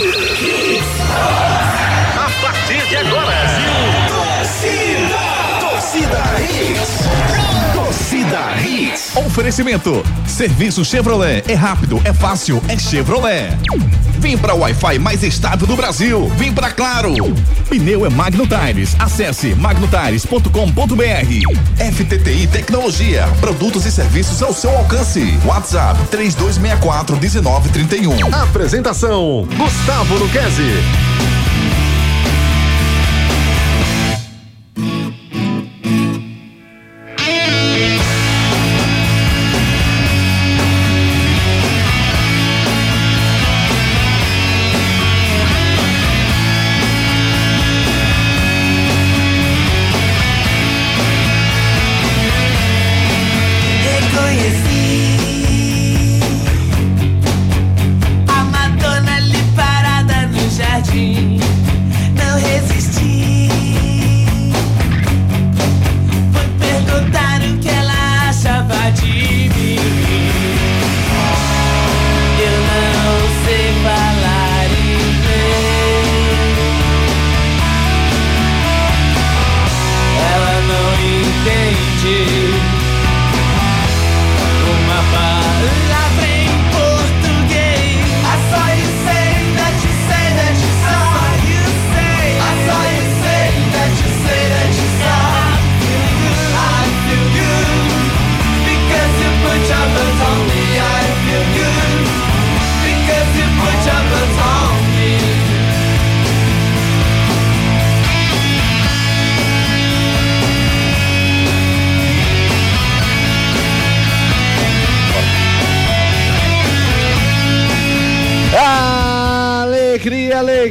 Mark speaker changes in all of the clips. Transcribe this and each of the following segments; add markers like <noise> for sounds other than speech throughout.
Speaker 1: A partir de agora.
Speaker 2: Oferecimento. Serviço Chevrolet. É rápido, é fácil, é Chevrolet. Vem para o Wi-Fi mais estável do Brasil. Vem para Claro. Pneu é Magno Tires. Acesse magnotires.com.br. FTTI Tecnologia. Produtos e serviços ao seu alcance. WhatsApp 3264 1931.
Speaker 3: Apresentação: Gustavo Luquezzi.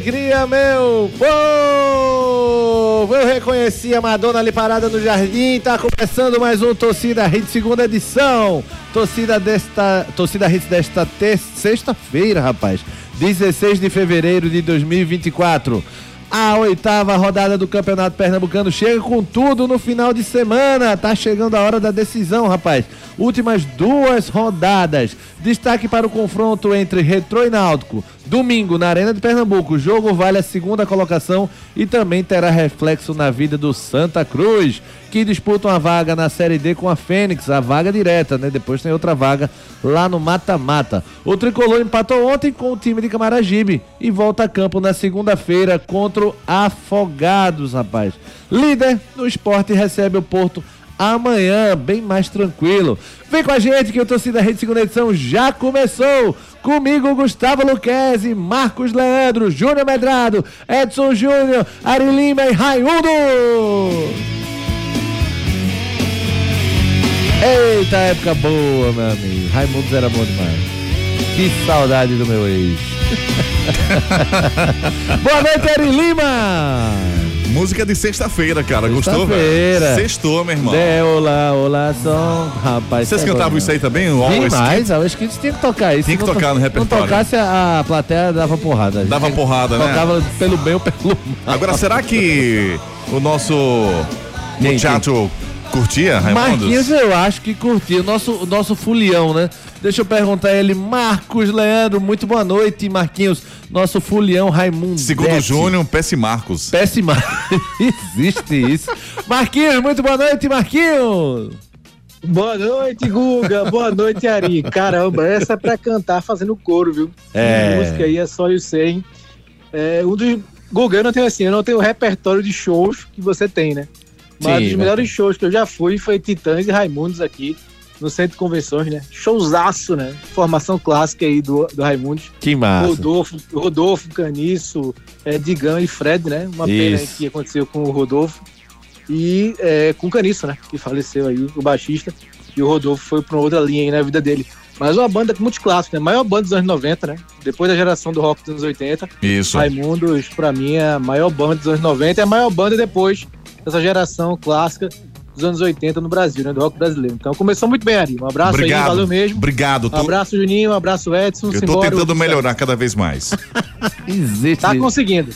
Speaker 4: Alegria, meu povo! Eu reconheci a Madonna ali parada no jardim. Tá começando mais um Torcida Hits, segunda edição. Torcida desta, Torcida Hits desta sexta-feira, rapaz. 16 de fevereiro de 2024. A oitava rodada do Campeonato Pernambucano chega com tudo no final de semana. Tá chegando a hora da decisão, rapaz. Últimas duas rodadas. Destaque para o confronto entre Retrô e Náutico. Domingo, na Arena de Pernambuco. O jogo vale a segunda colocação e também terá reflexo na vida do Santa Cruz, que disputa uma vaga na Série D com a Fênix, a vaga direta, né? Depois tem outra vaga lá no mata-mata. O Tricolor empatou ontem com o time de Camaragibe e volta a campo na segunda-feira contra o Afogados, rapaz. Líder no esporte recebe o Porto amanhã, bem mais tranquilo. Vem com a gente que o Torcida Rede Segunda Edição já começou. Comigo, Gustavo Luquezzi, Marcos Leandro, Júnior Medrado, Edson Júnior, Ari Lima e Raimundo. Eita, época boa, meu amigo. Raimundo era bom demais. Que saudade do meu ex. <laughs> Boa noite, Ari Lima.
Speaker 2: Música de sexta-feira, cara. Gostou,
Speaker 4: Sexta-feira.
Speaker 2: velho? Sextou, meu irmão.
Speaker 4: De olá, olá, som. Rapaz,
Speaker 2: Vocês
Speaker 4: é
Speaker 2: cantavam
Speaker 4: bom
Speaker 2: isso aí também? O Always
Speaker 4: Demais, acho que tinha que tocar isso.
Speaker 2: Tinha que
Speaker 4: Se
Speaker 2: tocar
Speaker 4: to-
Speaker 2: no repertório.
Speaker 4: Não tocasse, a, plateia dava porrada.
Speaker 2: Dava porrada, né?
Speaker 4: Tocava pelo bem ou pelo mal.
Speaker 2: Agora, será que o nosso muchacho curtia, Raimundos?
Speaker 4: Marquinhos, eu acho que curtiu. O nosso, o nosso fulião, né? Deixa eu perguntar a ele, Marcos Leandro, muito boa noite, Marquinhos. Nosso fulião Raimundo.
Speaker 2: Segundo o Júnior, Pesce Marcos.
Speaker 4: Péssima. <laughs> Existe isso. Marquinhos, muito boa noite, Marquinhos.
Speaker 5: Boa noite, Guga. Boa noite, Ari. Caramba, essa é pra cantar fazendo coro, viu?
Speaker 4: É.
Speaker 5: A música aí é só eu sei. hein? É, um dos... Guga, eu não tenho assim, eu não tenho o repertório de shows que você tem, né? Mas
Speaker 4: Sim,
Speaker 5: um dos
Speaker 4: mas-
Speaker 5: melhores shows que eu já fui foi Titãs e Raimundos aqui no Centro de Convenções, né? Showzaço, né? Formação clássica aí do, do Raimundos.
Speaker 4: Que massa.
Speaker 5: Rodolfo, Rodolfo, Caniço, é, Digão e Fred, né? Uma pena
Speaker 4: Isso.
Speaker 5: que aconteceu com o Rodolfo. E é, com o Caniço, né? Que faleceu aí, o baixista. E o Rodolfo foi pra uma outra linha aí na vida dele. Mas uma banda multiclássica, né? Maior banda dos anos 90, né? Depois da geração do rock dos anos 80.
Speaker 2: Isso.
Speaker 5: Raimundos, pra mim, é a maior banda dos anos 90 e a maior banda depois dessa geração clássica dos anos 80 no Brasil, né? Do rock brasileiro. Então começou muito bem, Ari. Um abraço
Speaker 2: Obrigado.
Speaker 5: aí, valeu mesmo.
Speaker 2: Obrigado.
Speaker 5: Um
Speaker 2: Tô-
Speaker 5: abraço, Juninho. Um abraço, Edson.
Speaker 2: eu tô
Speaker 5: Simbora,
Speaker 2: tentando melhorar cada vez mais. <laughs>
Speaker 4: Existe.
Speaker 5: Tá conseguindo.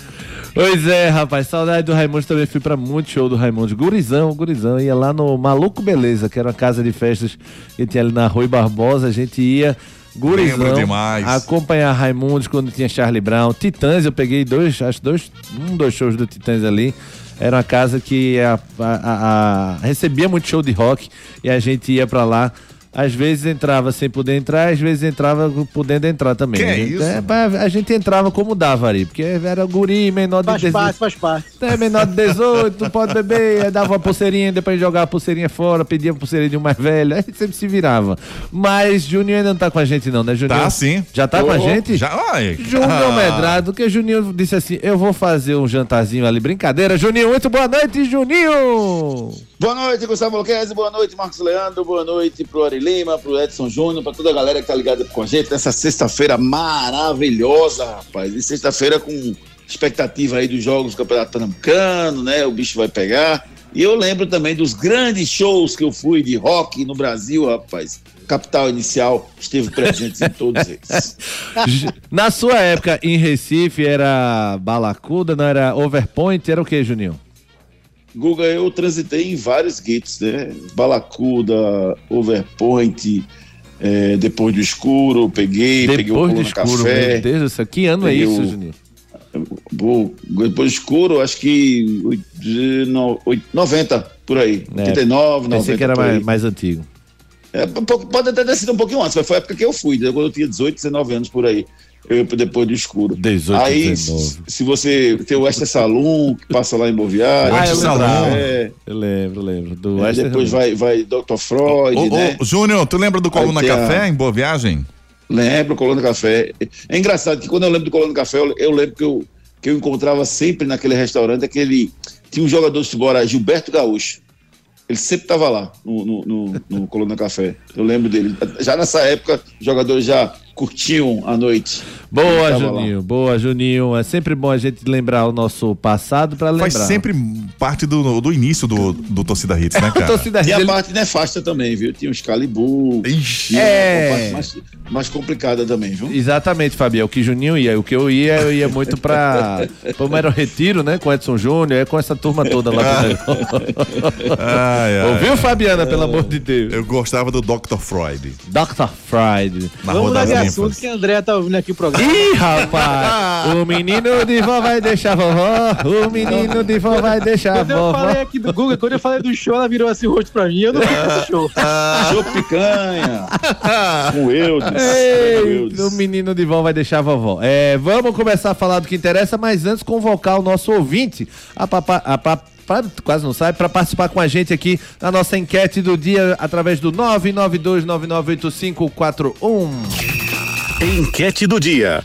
Speaker 4: Pois é, rapaz, saudade do Raimundo também fui pra muito show do Raimundo. Gurizão, gurizão, ia lá no Maluco Beleza, que era uma casa de festas que tinha ali na Rui Barbosa, a gente ia Gurizão,
Speaker 2: Lembro demais.
Speaker 4: acompanhar Raimundos quando tinha Charlie Brown, Titãs, eu peguei dois, acho dois, um, dois shows do Titãs ali. Era uma casa que a- a- a- recebia muito show de rock e a gente ia pra lá. Às vezes entrava sem poder entrar, às vezes entrava podendo entrar também.
Speaker 2: Que
Speaker 4: a,
Speaker 2: é
Speaker 4: gente,
Speaker 2: isso?
Speaker 4: pra- a gente entrava como dava ali, porque era guri, menor de
Speaker 5: Faz
Speaker 4: 18.
Speaker 5: parte, faz parte.
Speaker 4: É menor de 18, não pode beber, aí dava uma pulseirinha, depois jogava a pulseirinha fora, pedia a pulseirinha de um mais velho, aí sempre se virava. Mas Juninho ainda não tá com a gente não, né, Juninho?
Speaker 2: Tá sim.
Speaker 4: Já tá com a gente?
Speaker 2: Já, ai.
Speaker 4: Júnior
Speaker 2: Ah.
Speaker 4: Medrado, que Juninho disse assim, eu vou fazer um jantarzinho ali, brincadeira. Juninho, muito boa noite, Juninho!
Speaker 6: Boa noite, Gustavo Luquezzi, boa noite, Marcos Leandro, boa noite pro Ari Lima, pro Edson Júnior, pra toda a galera que tá ligada com a gente nessa sexta-feira maravilhosa, rapaz. E sexta-feira com expectativa aí dos jogos do Campeonato Pernambucano, né? O bicho vai pegar. E eu lembro também dos grandes shows que eu fui de rock no Brasil, rapaz. Capital Inicial esteve presente em todos eles. <laughs>
Speaker 4: Na sua época em Recife era Balacuda, não era Overpoint, era o que, Juninho?
Speaker 6: Guga, eu transitei em vários guetos, né? Balacuda, Overpoint, eh, Depois do Escuro, peguei, peguei o
Speaker 4: Depois do escuro,
Speaker 6: Café.
Speaker 4: meu Deus do céu, que ano é isso,
Speaker 6: o-
Speaker 4: Juninho?
Speaker 6: Pô, Depois do Escuro, acho que oit- de no- oit- 90, por aí.
Speaker 4: É,
Speaker 6: 89, 90.
Speaker 4: Pensei que era mais, mais antigo.
Speaker 6: É, pode até ter sido um pouquinho antes, mas foi a época que eu fui, né? quando eu tinha 18, 19 anos por aí. Eu ia pro Depois do Escuro.
Speaker 4: 18,
Speaker 6: aí,
Speaker 4: 19.
Speaker 6: se- se você tem o Extra Saloon, que passa lá em Boviário,
Speaker 4: Ah,
Speaker 2: lembrava.
Speaker 6: é,
Speaker 4: Eu lembro, lembro. Do
Speaker 6: é, depois vai, vai Dr. Freud,
Speaker 2: Ô, ô,
Speaker 6: né?
Speaker 2: Júnior, tu lembra do Coluna
Speaker 6: tem a-
Speaker 2: Café em Boa Viagem?
Speaker 6: Lembro, Colônia Café. É engraçado que quando eu lembro do Colônia Café, eu, eu lembro que eu, que eu encontrava sempre naquele restaurante aquele. Tinha um jogador de futebol, Gilberto Gaúcho. Ele sempre estava lá no, no, no, no Colônia Café. Eu lembro dele. Já nessa época, jogadores já curtiam a noite.
Speaker 4: Boa,
Speaker 6: Ele
Speaker 4: Juninho. Boa, Juninho. É sempre bom a gente lembrar o nosso passado pra lembrar.
Speaker 2: Faz sempre parte do, do início do, do Torcida Hits, né, <laughs>
Speaker 4: A
Speaker 2: cara?
Speaker 4: torcida
Speaker 6: Tinha a
Speaker 4: dele-
Speaker 6: parte nefasta também, viu? Tinha os Calibu.
Speaker 2: Ixi.
Speaker 4: É.
Speaker 6: parte mais, mais complicada também, viu?
Speaker 4: Exatamente, Fabião. O que Juninho ia. O que eu ia, eu ia muito pra. <laughs> Como era o retiro, né? Com Edson Júnior, é com essa turma toda lá.
Speaker 2: Ai, ai.
Speaker 4: Ouviu, Fabiana, pelo amor de Deus?
Speaker 2: Eu gostava do Dr. Freud.
Speaker 4: Dr. Friday.
Speaker 2: Na
Speaker 5: Vamos
Speaker 2: Rua
Speaker 5: assunto que a André tá ouvindo aqui o programa.
Speaker 4: Ih, rapaz! <laughs> o menino de vó vai deixar vovó. O menino de vó vai deixar
Speaker 5: Quando eu
Speaker 4: vovó.
Speaker 5: falei aqui do Google, quando eu falei do show, ela virou assim o rosto pra mim. Eu não fiz esse show. <laughs>
Speaker 6: Show picanha. <laughs> com Eudes. Eudes.
Speaker 4: o menino de vó vai deixar a vovó. É, vamos começar a falar do que interessa, mas antes convocar o nosso ouvinte a, papa- a pa- pra- quase não sabe, para participar com a gente aqui na nossa enquete do dia através do 992998541.
Speaker 3: Enquete do dia.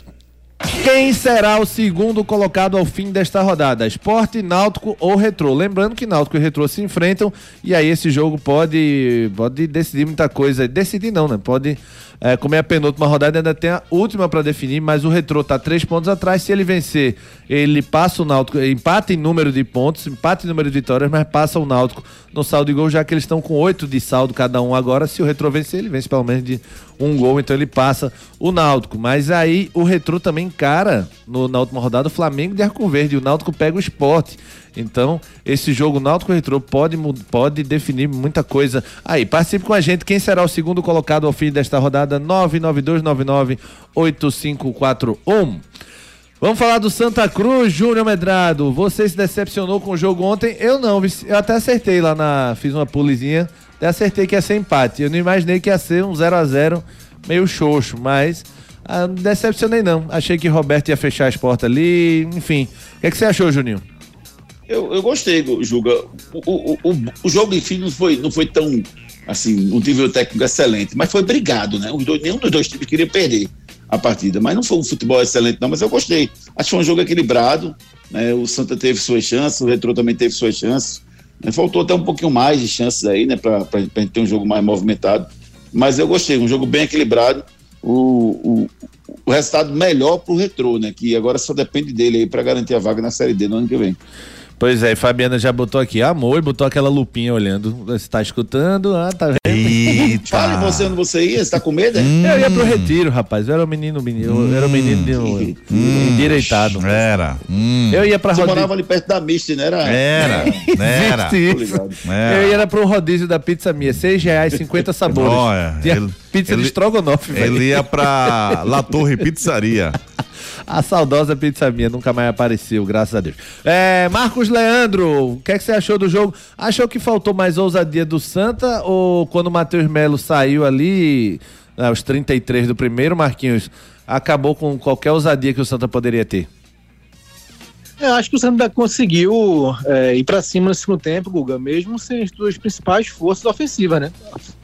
Speaker 4: Quem será o segundo colocado ao fim desta rodada? Esporte, Náutico ou Retrô? Lembrando que Náutico e Retrô se enfrentam e aí esse jogo pode, pode decidir muita coisa. Decidir não, né? Pode, é, como é a penúltima rodada, ainda tem a última para definir, mas o Retrô tá três pontos atrás. Se ele vencer, ele passa o Náutico, empata em número de pontos, empata em número de vitórias, mas passa o Náutico no saldo de gol, já que eles estão com oito de saldo cada um agora. Se o Retrô vencer, ele vence pelo menos de um gol, então ele passa o Náutico. Mas aí o Retrô também encara no, na última rodada o Flamengo de Arco Verde. O Náutico pega o esporte. Então, esse jogo Náutico Retrô pode, pode definir muita coisa. Aí, participe com a gente. Quem será o segundo colocado ao fim desta rodada? 992998541. Vamos falar do Santa Cruz, Júnior Medrado. Você se decepcionou com o jogo ontem? Eu não, eu até acertei lá na. Fiz uma pulizinha, até acertei que ia ser empate. Eu não imaginei que ia ser um 0 a 0 meio xoxo, mas ah, não decepcionei não. Achei que Roberto ia fechar as portas ali, enfim. O que, é que você achou, Juninho?
Speaker 6: Eu, eu gostei, Juga. O, o, o, o jogo, enfim, não foi, não foi tão, assim, um nível técnico excelente, mas foi brigado, né? Os dois, nenhum dos dois times queria perder a partida, mas não foi um futebol excelente, não, mas eu gostei. Acho que foi um jogo equilibrado, né? O Santa teve suas chances, o Retro também teve suas chances. Né? Faltou até um pouquinho mais de chances aí, né? Pra, pra, pra gente ter um jogo mais movimentado. Mas eu gostei, um jogo bem equilibrado. O, o, o resultado melhor pro Retro, né? Que agora só depende dele aí para garantir a vaga na Série D no ano que vem.
Speaker 4: Pois é, e Fabiana já botou aqui amor e botou aquela lupinha olhando. Você tá escutando? Ah, tá vendo?
Speaker 6: Fale você onde você ia, você tá com medo? é?
Speaker 4: Eu ia pro retiro, rapaz. Eu era um menino, menino eu era um menino de- endireitado.
Speaker 2: Era. Hum.
Speaker 4: Eu ia pra
Speaker 6: Você
Speaker 4: rodízio.
Speaker 6: morava ali perto da Misty, né? Era?
Speaker 2: Era. <laughs> Era.
Speaker 4: Isso.
Speaker 6: ligado.
Speaker 2: Era.
Speaker 4: Eu ia pro rodízio da pizza minha, seis reais, 50 sabores.
Speaker 2: Olha,
Speaker 4: Tinha
Speaker 2: ele-
Speaker 4: pizza
Speaker 2: ele-
Speaker 4: de estrogonofe, velho.
Speaker 2: Ele ia pra La Torre Pizzaria. <laughs>
Speaker 4: A saudosa pizza minha nunca mais apareceu, graças a Deus. É, Marcos Leandro, o que, é que você achou do jogo? Achou que faltou mais ousadia do Santa ou quando o Matheus Melo saiu ali, aos 33 do primeiro, Marquinhos, acabou com qualquer ousadia que o Santa poderia ter?
Speaker 5: Eu acho que o Santa conseguiu é, ir pra cima no segundo tempo, Guga, mesmo sem as duas principais forças ofensivas, né?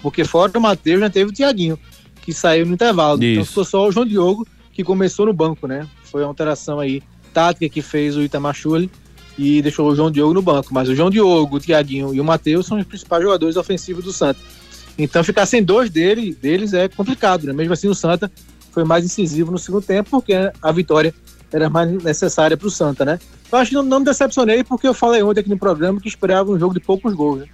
Speaker 5: Porque fora o Matheus já teve o Tiaguinho, que saiu no intervalo. Então
Speaker 4: Isso.
Speaker 5: ficou só o João Diogo, que começou no banco, né? Foi uma alteração aí tática que fez o Itamar Schulli e deixou o João Diogo no banco. Mas o João Diogo, o Tiaguinho e o Matheus são os principais jogadores ofensivos do Santa. Então ficar sem dois dele, deles é complicado, né? Mesmo assim o Santa foi mais incisivo no segundo tempo, porque a vitória era mais necessária para o Santa, né? Eu acho que não, não me decepcionei, porque eu falei ontem aqui no programa que esperava um jogo de poucos gols, né?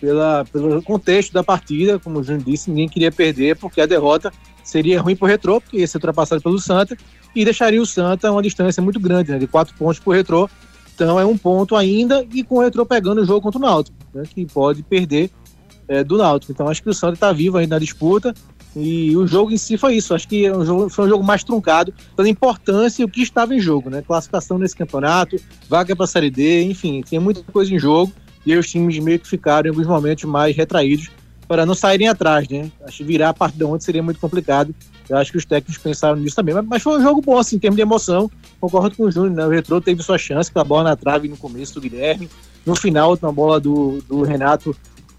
Speaker 5: Pela, pelo contexto da partida, como o Júnior disse, ninguém queria perder, porque a derrota seria ruim para o Retrô, porque ia ser ultrapassado pelo Santa, e deixaria o Santa uma distância muito grande, né? De quatro pontos para o Retrô. Então é um ponto ainda, e com o Retrô pegando o jogo contra o Náutico, né? Que pode perder é, do Náutico. Então acho que o Santa está vivo ainda na disputa, e o jogo em si foi isso. Acho que é foi um jogo mais truncado, pela importância e o que estava em jogo, né? Classificação nesse campeonato, vaga para a Série D, enfim, tinha muita coisa em jogo e os times meio que ficaram em alguns momentos mais retraídos para não saírem atrás, né? Acho que virar a partida ontem seria muito complicado. Eu acho que os técnicos pensaram nisso também. Mas, mas foi um jogo bom, assim, em termos de emoção. Concordo com o Júnior, né? O Retrô teve sua chance com a bola na trave no começo do Guilherme. No final, uma bola do, do Renato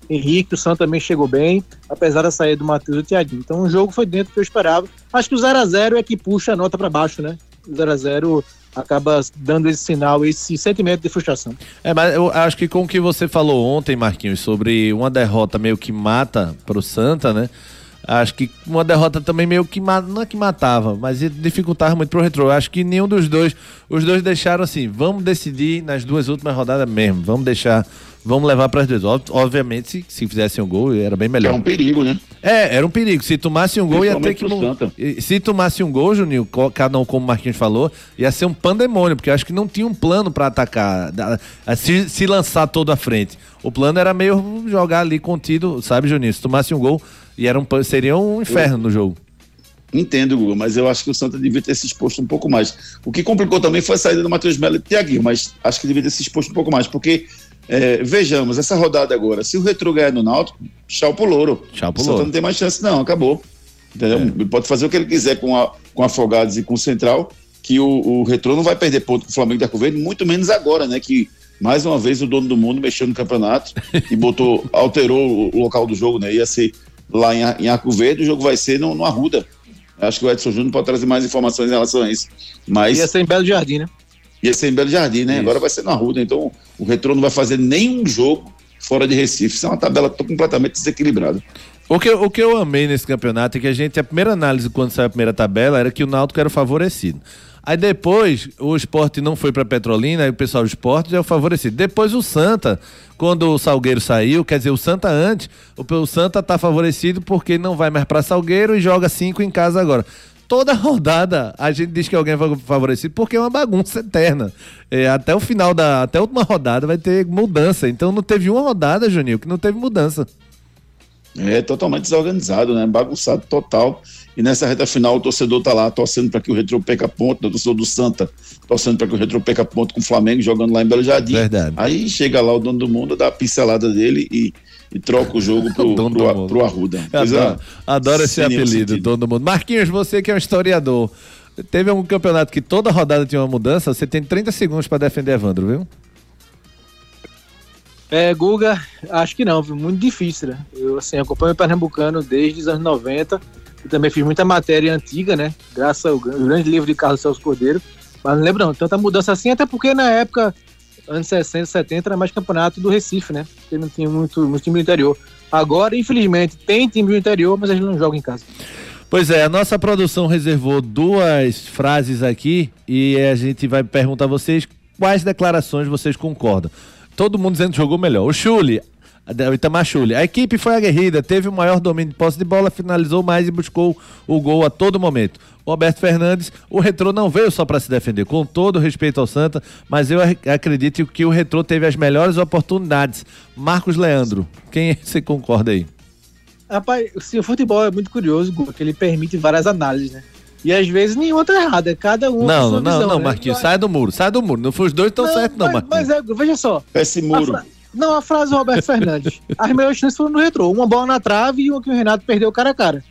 Speaker 5: Henrique, o Santos também chegou bem, apesar da saída do Matheus e do Thiaguinho. Então o jogo foi dentro do que eu esperava. Acho que o 0x0 é que puxa a nota para baixo, né? O 0x0 acaba dando esse sinal, esse sentimento de frustração.
Speaker 4: É, mas eu acho que com o que você falou ontem, Marquinhos, sobre uma derrota meio que mata pro Santa, né? Acho que uma derrota também meio que não é que matava, mas dificultava muito pro retrô. Acho que nenhum dos dois, os dois deixaram assim, vamos decidir nas duas últimas rodadas mesmo, vamos deixar, vamos levar para as duas. Ob- Obviamente, se, se fizessem um gol, era bem
Speaker 6: É
Speaker 4: melhor.
Speaker 6: um perigo, né?
Speaker 4: É, era um perigo. Se tomasse um gol, ia ter que. Se tomasse um gol, Juninho, cada um, como o Marquinhos falou, ia ser um pandemônio, porque acho que não tinha um plano pra atacar, se, se lançar todo à frente. O plano era meio jogar ali contido, sabe, Juninho? Se tomasse um gol, e era um, seria um inferno no jogo.
Speaker 6: Entendo, Guga, mas eu acho que o Santa devia ter se exposto um pouco mais. O que complicou também foi a saída do Matheus Melo e do Thiaguinho, mas acho que devia ter se exposto um pouco mais, porque é, vejamos, essa rodada agora, se o Retro ganhar no Náutico, tchau pro Louro.
Speaker 4: Tchau pro Louro.
Speaker 6: não tem mais chance não, acabou. Entendeu? Ele pode fazer o que ele quiser com, a, com Afogados e com o Central, que o, o Retro não vai perder ponto com o Flamengo da Arco Verde, muito menos agora, né, que mais uma vez o dono do mundo mexeu no campeonato <laughs> e botou, alterou o, local do jogo, né, ia ser lá em, em Arco Verde, o jogo vai ser no, no Arruda. Acho que o Edson Júnior pode trazer mais informações em relação a isso. Mas
Speaker 5: Ia ser em Belo Jardim, né?
Speaker 6: Ia ser em Belo Jardim, né? Agora vai ser no Arruda. Então o Retrô não vai fazer nenhum jogo fora de Recife. Isso é uma tabela completamente desequilibrada.
Speaker 4: O que, eu- o que eu amei nesse campeonato é que a gente, a primeira análise quando saiu a primeira tabela era que o Náutico era o favorecido. Aí depois o esporte não foi pra Petrolina, aí o pessoal do esporte já é o favorecido. Depois o Santa, quando o Salgueiro saiu, quer dizer, o Santa antes, o, o Santa tá favorecido porque não vai mais pra Salgueiro e joga cinco em casa agora. Toda rodada a gente diz que alguém é favorecido porque é uma bagunça eterna. É, até o final da. Até a última rodada vai ter mudança. Então não teve uma rodada, Juninho, que não teve mudança.
Speaker 6: É totalmente desorganizado, né? Bagunçado total. E nessa reta final o torcedor tá lá torcendo para que o Retro perca ponto, o torcedor do Santa torcendo para que o Retro perca ponto com o Flamengo jogando lá em Belo Jardim.
Speaker 4: Verdade.
Speaker 6: Aí chega lá o dono do mundo, dá a pincelada dele e, e troca o jogo pro,
Speaker 4: O dono do
Speaker 6: pro,
Speaker 4: mundo.
Speaker 6: pro Arruda.
Speaker 4: Eu
Speaker 6: Coisa
Speaker 4: Adoro, adoro esse apelido,
Speaker 6: sentido.
Speaker 4: todo mundo. Marquinhos, você que é um historiador, teve algum campeonato que toda rodada tinha uma mudança? Você tem 30 segundos pra defender Evandro, viu?
Speaker 5: É, Guga, acho que não, viu? Muito difícil, né? Eu, assim, acompanho o Pernambucano desde os anos 90 e também fiz muita matéria antiga, né? Graças ao gran- grande livro de Carlos Celso Cordeiro. Mas não lembro não, tanta mudança assim, até porque na época, anos 60, 70, era mais campeonato do Recife, né? Porque não tinha muito, muito time do interior. Agora, infelizmente, tem time do interior, mas eles não jogam em casa.
Speaker 4: Pois é, a nossa produção reservou duas frases aqui e a gente vai perguntar a vocês quais declarações vocês concordam? Todo mundo dizendo que jogou melhor. O Chuli, o Itamar a equipe foi aguerrida, teve o maior domínio de posse de bola, finalizou mais e buscou o gol a todo momento. O Roberto Fernandes, o Retrô não veio só para se defender, com todo respeito ao Santa, mas eu ac- acredito que o Retrô teve as melhores oportunidades. Marcos Leandro, quem você concorda aí?
Speaker 5: Rapaz, sim, o futebol é muito curioso, Gu, que ele permite várias análises, né? E às vezes nenhuma tá errada, cada um com
Speaker 4: Não,
Speaker 5: sua
Speaker 4: não,
Speaker 5: visão,
Speaker 4: não,
Speaker 5: né?
Speaker 4: Marquinhos,
Speaker 5: Mas-
Speaker 4: sai do muro, sai do muro. Não foi os dois tão
Speaker 5: Não,
Speaker 4: certo, não, Marquinhos.
Speaker 5: mas é, veja só.
Speaker 6: Esse
Speaker 5: a
Speaker 6: muro.
Speaker 5: fra- Não, a frase do Roberto Fernandes. <laughs> As melhores chances foram no retrô. Uma bola na trave e uma que o Renato perdeu cara a cara.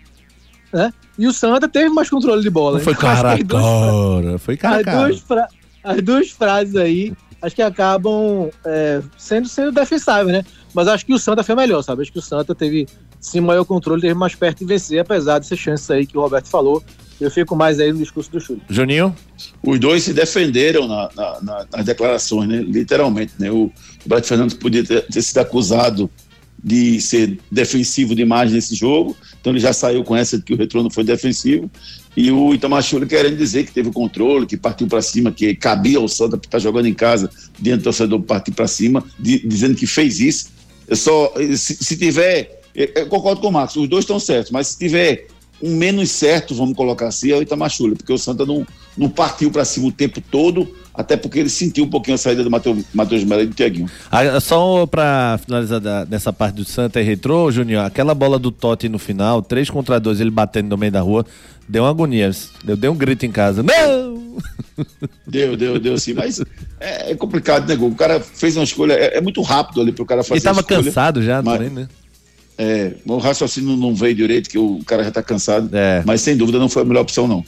Speaker 5: Né? E o Santa teve mais controle de bola.
Speaker 4: Não foi <laughs> cara a
Speaker 5: as duas-
Speaker 4: cara, foi cara a cara.
Speaker 5: duas fra- as duas frases aí, acho que acabam é, sendo, sendo defensáveis, né? Mas acho que o Santa foi melhor, sabe? Acho que o Santa teve sim maior controle, teve mais perto de vencer, apesar dessas chances aí que o Roberto falou. Eu fico mais aí no discurso do Chute.
Speaker 4: Juninho?
Speaker 6: Os dois se defenderam na- na- na- nas declarações, né? literalmente. Né? O Roberto Fernandes podia ter, ter sido acusado de ser defensivo demais nesse jogo, então ele já saiu com essa de que o retrô não foi defensivo. E o Itamar Chuli querendo dizer que teve controle, que partiu para cima, que cabia ao Santa estar jogando em casa, diante do torcedor partir para cima, di- dizendo que fez isso. Eu só, se, se tiver, eu concordo com o Marcos, os dois estão certos, mas se tiver um menos certo, vamos colocar assim, é o Itamar Chuli, porque o Santa não, não partiu para cima o tempo todo, até porque ele sentiu um pouquinho a saída do Matheus Melo e do Tiaguinho.
Speaker 4: Ah, Só pra finalizar da- nessa parte do Santa e Retrô, Juninho, aquela bola do Totti no final, 3 contra 2, ele batendo no meio da rua, deu uma agonia. Eu dei um grito em casa. Não! <laughs>
Speaker 6: Deu, deu, deu sim, mas é, é complicado, né, Gol? O cara fez uma escolha, é, é muito rápido ali pro cara fazer
Speaker 4: Ele tava
Speaker 6: escolha.
Speaker 4: cansado já
Speaker 6: mas-
Speaker 4: também, né?
Speaker 6: É, o raciocínio não veio direito, que o cara já tá cansado,
Speaker 4: É.
Speaker 6: mas sem dúvida não foi a melhor opção, não.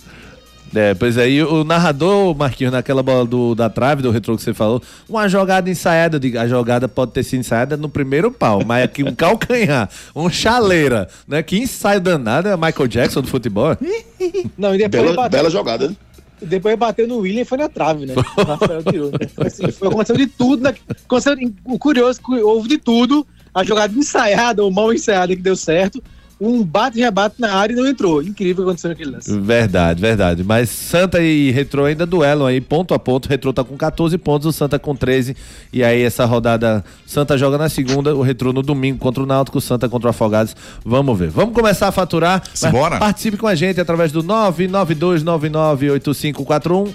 Speaker 4: É, pois aí o narrador, Marquinhos, naquela bola do, da trave, do retrô que você falou, uma jogada ensaiada, digo, a jogada pode ter sido ensaiada no primeiro pau, mas aqui um <laughs> calcanhar, um chaleira, né? Que ensaio danado é Michael Jackson do futebol. <laughs>
Speaker 5: Não, e depois,
Speaker 6: Bela,
Speaker 5: bateu,
Speaker 6: bela jogada, né?
Speaker 5: depois bateu no William e foi na trave, né? O <laughs> Rafael tirou. né? Foi, assim, foi aconteceu de tudo. Na, aconteceu, o curioso, houve de tudo. A jogada ensaiada ou mal ensaiada que deu certo. Um bate e rebate na área e não entrou. Incrível o que aconteceu naquele lance.
Speaker 4: Verdade, verdade. Mas Santa e Retrô ainda duelam aí, ponto a ponto. O Retrô tá com 14 pontos, o Santa com 13. E aí essa rodada, Santa joga na segunda, o Retrô no domingo contra o Náutico, o Santa contra o Afogados. Vamos ver. Vamos começar a faturar.
Speaker 2: Simbora.
Speaker 4: Participe com a gente através do 992998541,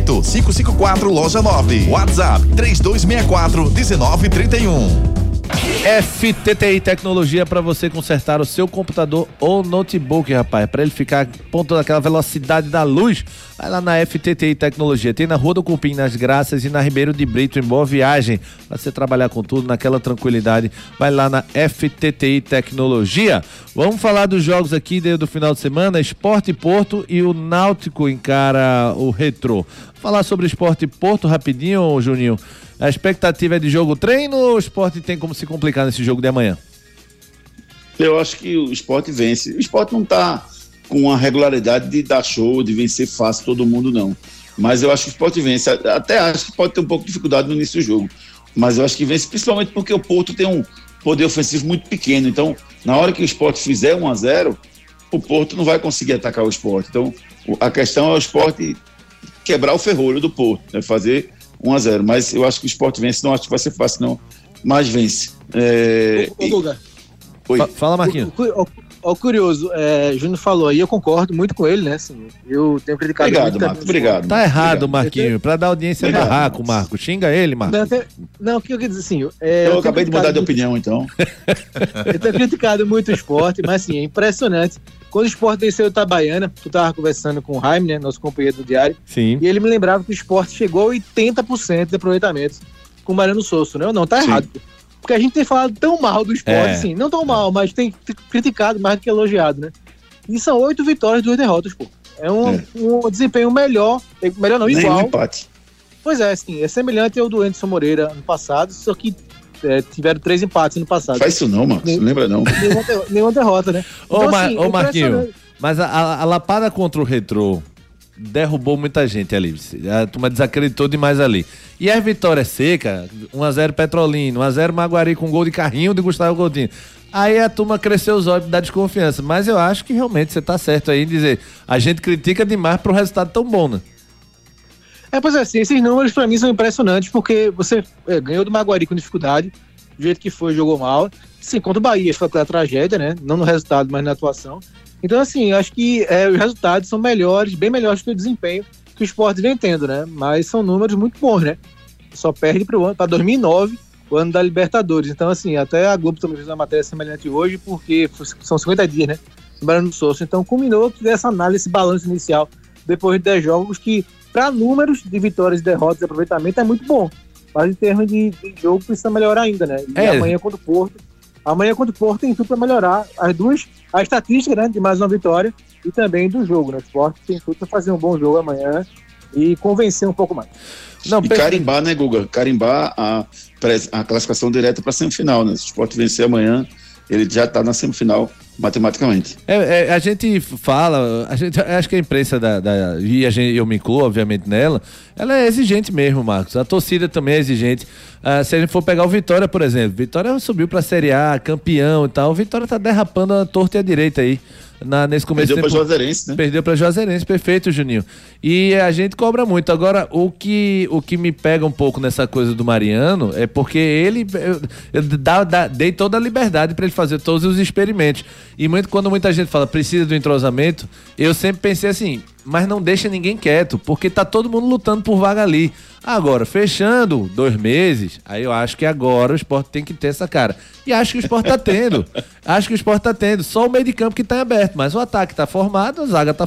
Speaker 2: 554, loja 9. WhatsApp 3264 1931.
Speaker 4: FTTI Tecnologia para você consertar o seu computador ou notebook, rapaz. Para ele ficar ponto daquela velocidade da luz, vai lá na FTTI Tecnologia. Tem na Rua do Cupim, nas Graças e na Ribeiro de Brito, em Boa Viagem. Para você trabalhar com tudo naquela tranquilidade, vai lá na FTTI Tecnologia. Vamos falar dos jogos aqui do final de semana: Esporte Porto e o Náutico encara o Retrô. Falar sobre Esporte Porto rapidinho, Juninho. A expectativa é de jogo treino ou o esporte tem como se complicar nesse jogo de amanhã?
Speaker 6: Eu acho que o esporte vence. O esporte não está com a regularidade de dar show, de vencer fácil todo mundo, não. Mas eu acho que o esporte vence. Até acho que pode ter um pouco de dificuldade no início do jogo. Mas eu acho que vence, principalmente porque o Porto tem um poder ofensivo muito pequeno. Então, na hora que o esporte fizer 1 a 0 o Porto não vai conseguir atacar o esporte. Então, o- a questão é o esporte quebrar o ferrolho do Porto, né? fazer 1 a 0 Mas eu acho que o esporte vence, não acho que vai ser fácil, não. Mas vence. É,
Speaker 5: Ô, ô,
Speaker 6: e-
Speaker 5: Guga,
Speaker 6: Oi.
Speaker 4: Fa- Fala, Marquinhos.
Speaker 5: O, cu- o- o curioso, é, Júnior falou aí, eu concordo muito com ele, né? Assim, eu tenho criticado
Speaker 6: Obrigado,
Speaker 5: muito
Speaker 6: Marcos. Obrigado.
Speaker 4: Tá errado,
Speaker 6: Obrigado.
Speaker 4: Marquinhos. Pra dar audiência
Speaker 6: Obrigado,
Speaker 4: barraco,
Speaker 6: Marcos.
Speaker 4: Marco. Xinga ele, Marco.
Speaker 5: Não, tem- não, o que eu quis dizer assim, é,
Speaker 6: Eu
Speaker 5: tenho
Speaker 6: acabei de mudar de opinião, então. <laughs>
Speaker 5: Eu tenho criticado muito o esporte, mas assim, é impressionante. Quando o esporte venceu o Itabaiana, tu tava conversando com o Jaime, né, nosso companheiro do diário,
Speaker 4: Sim.
Speaker 5: e ele me lembrava que o esporte chegou a 80% de aproveitamento com o Mariano Souza, né? Não, tá
Speaker 6: Sim.
Speaker 5: errado. pô. Porque a gente tem falado tão mal do esporte,
Speaker 4: É.
Speaker 5: assim, não tão mal, mas tem criticado mais do que elogiado, né? E são oito vitórias e duas derrotas, pô. É um,
Speaker 6: É.
Speaker 5: um desempenho melhor, melhor não,
Speaker 6: Nem
Speaker 5: igual,
Speaker 6: empate.
Speaker 5: Pois é, assim, é semelhante ao do Anderson Moreira ano passado, só que é, tiveram três empates no passado.
Speaker 6: Faz isso não, Marcos. Não lembra não.
Speaker 5: Nenhuma, derro- nenhuma derrota, né?
Speaker 4: Ô, Mar-
Speaker 5: assim,
Speaker 4: ô Marquinho, mas a, a- a lapada contra o Retrô derrubou muita gente ali. A turma desacreditou demais ali. E a vitória seca, 1x0 Petrolino, 1x0 Maguari com gol de carrinho de Gustavo Coutinho. Aí a turma cresceu os olhos da desconfiança. Mas eu acho que realmente você tá certo aí em dizer. A gente critica demais pro resultado tão bom, né?
Speaker 5: É, pois é, assim, esses números pra mim são impressionantes, porque você é, ganhou do Maguari com dificuldade, do jeito que foi, jogou mal. Sim, contra o Bahia foi aquela tragédia, né? Não no resultado, mas na atuação. Então, assim, acho que é, os resultados são melhores, bem melhores que o desempenho que o esporte vem tendo, né? Mas são números muito bons, né? Só perde para o ano, para 2009, o ano da Libertadores. Então, assim, até a Globo também fez uma matéria semelhante hoje, porque são 50 dias, né? No Barão do Souza. Então, culminou que essa análise, esse balanço inicial, depois de 10 jogos, que para números de vitórias e derrotas e aproveitamento é muito bom. Mas em termos de, de jogo precisa melhorar ainda, né? E
Speaker 4: É.
Speaker 5: amanhã contra o Porto. Amanhã contra o Porto tem tudo para melhorar as duas, a estatística né, de mais uma vitória e também do jogo, né? O Sport tem tudo para fazer um bom jogo amanhã e convencer um pouco mais.
Speaker 4: Não,
Speaker 6: E carimbar, né, Guga? Carimbar a, a classificação direta para semifinal, né? Se o Sport vencer amanhã, ele já está na semifinal matematicamente.
Speaker 4: É, é, a gente fala, a gente, acho que a imprensa da, da- e a gente, eu me incluo, obviamente, nela, ela é exigente mesmo, Marcos. A torcida também é exigente. Ah, se a gente for pegar o Vitória, por exemplo, Vitória subiu pra Série A, campeão e tal. O Vitória tá derrapando a torta e a direita aí. Na, nesse começo
Speaker 6: Perdeu
Speaker 4: de
Speaker 6: para Juazeirense, né?
Speaker 4: Perdeu para Juazeirense, perfeito, Juninho. E a gente cobra muito. Agora, o que, o que me pega um pouco nessa coisa do Mariano é porque ele eu, eu dá, dá- dei toda a liberdade para ele fazer todos os experimentos. E muito, quando muita gente fala precisa do entrosamento, eu sempre pensei assim, mas não deixa ninguém quieto, porque tá todo mundo lutando por vaga ali. Agora, fechando dois meses, aí eu acho que agora o esporte tem que ter essa cara. E acho que o esporte tá tendo. <laughs> acho que o esporte tá tendo. Só o meio de campo que tá em aberto, mas o ataque tá formado, a zaga tá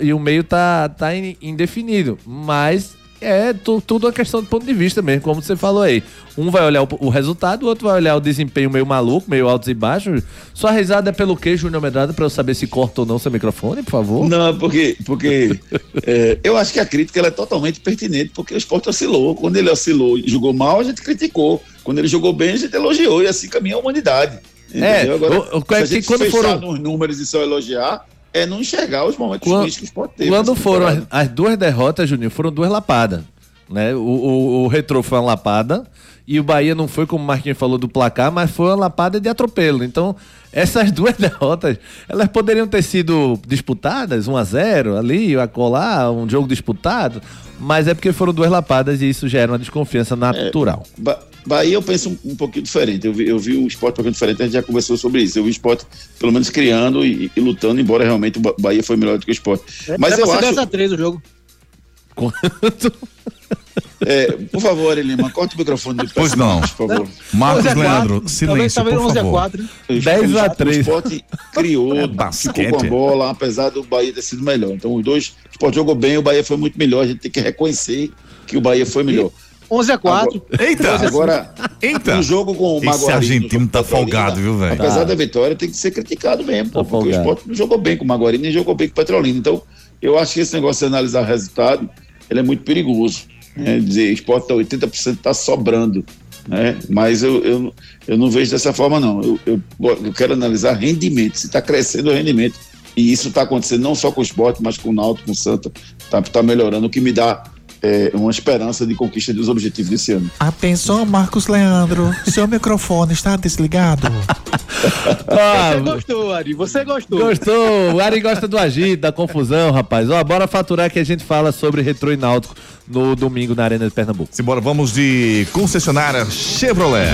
Speaker 4: o- e o meio tá, tá in- indefinido. Mas é tu- tudo uma questão de ponto de vista mesmo, como você falou aí. Um vai olhar o, o resultado, o outro vai olhar o desempenho meio maluco, meio altos e baixos. Sua risada é pelo quê, Júnior Medrado, pra eu saber se corta ou não seu microfone, por favor?
Speaker 6: Não, porque, porque <laughs> é, eu acho que a crítica ela é totalmente pertinente, porque o esporte oscilou. Quando ele oscilou e jogou mal, a gente criticou. Quando ele jogou bem, a gente elogiou. E assim caminha a humanidade.
Speaker 4: É,
Speaker 6: entendeu? Agora,
Speaker 4: o- o-
Speaker 6: se a
Speaker 4: que
Speaker 6: gente
Speaker 4: quando foram-
Speaker 6: nos números e só elogiar, é não enxergar os momentos
Speaker 4: Quando-
Speaker 6: que esporte teve.
Speaker 4: Quando
Speaker 6: nessa
Speaker 4: foram as, as duas derrotas, Juninho, foram duas lapadas. Né? O, o, o Retrô foi uma lapada e o Bahia não foi, como o Marquinhos falou, do placar, mas foi uma lapada de atropelo. Então, essas <laughs> duas derrotas, elas poderiam ter sido disputadas, 1 a 0 ali, a colar, um jogo disputado, mas é porque foram duas lapadas e isso gera uma desconfiança natural.
Speaker 6: Ba- Bahia eu penso um, um pouquinho diferente. Eu vi, eu vi o esporte um pouquinho diferente, a gente já conversou sobre isso. Eu vi o esporte, pelo menos, criando e, e lutando, embora realmente o Ba- Bahia foi melhor do que o esporte. Mas
Speaker 5: Era
Speaker 6: eu acho.
Speaker 5: 10 a 3 o jogo.
Speaker 4: Quanto?
Speaker 6: é, por favor, Lima, corta o microfone do
Speaker 2: Pois não.
Speaker 6: por favor.
Speaker 2: Marcos
Speaker 5: 11 a 4,
Speaker 2: Leandro,
Speaker 5: talvez,
Speaker 2: silêncio,
Speaker 5: talvez
Speaker 2: por
Speaker 5: 11 a
Speaker 2: favor.
Speaker 5: 4, né?
Speaker 6: O
Speaker 4: 10 a 3.
Speaker 6: O esporte criou,
Speaker 2: É
Speaker 6: ficou com a bola, apesar do Bahia ter sido melhor. Então, os dois, o esporte jogou bem, o Bahia foi muito melhor. A gente tem que reconhecer que o Bahia foi melhor.
Speaker 5: 11 a 4.
Speaker 2: Eita!
Speaker 6: Agora,
Speaker 2: Eita!
Speaker 6: no jogo com o
Speaker 2: Esse
Speaker 6: Maguari.
Speaker 2: argentino
Speaker 6: no jogo
Speaker 2: tá folgado, viu, velho?
Speaker 6: Apesar
Speaker 4: Tá.
Speaker 6: da vitória, tem que ser criticado mesmo, pô,
Speaker 4: Tá
Speaker 6: porque o esporte não jogou bem com o Maguari, nem jogou bem com o Petrolina. Então, eu acho que esse negócio de analisar resultado, ele é muito perigoso. Né? Dizer, o esporte tá 80% está sobrando. Né? Mas eu, eu, eu não vejo dessa forma, não. Eu, eu, eu quero analisar rendimento, se está crescendo o rendimento. E isso está acontecendo não só com o esporte, mas com o Náutico, com o Santa. Está tá melhorando, o que me dá é, uma esperança de conquista dos objetivos desse ano.
Speaker 7: Atenção, Marcos Leandro. Seu <laughs> microfone está desligado.
Speaker 4: Ah,
Speaker 5: Você gostou, Ari? Você gostou.
Speaker 4: Gostou? O Ari gosta do agito, da confusão, rapaz. Ó, bora faturar que a gente fala sobre Retrô e Náutico no domingo na Arena de Pernambuco.
Speaker 2: Simbora, vamos de concessionária Chevrolet.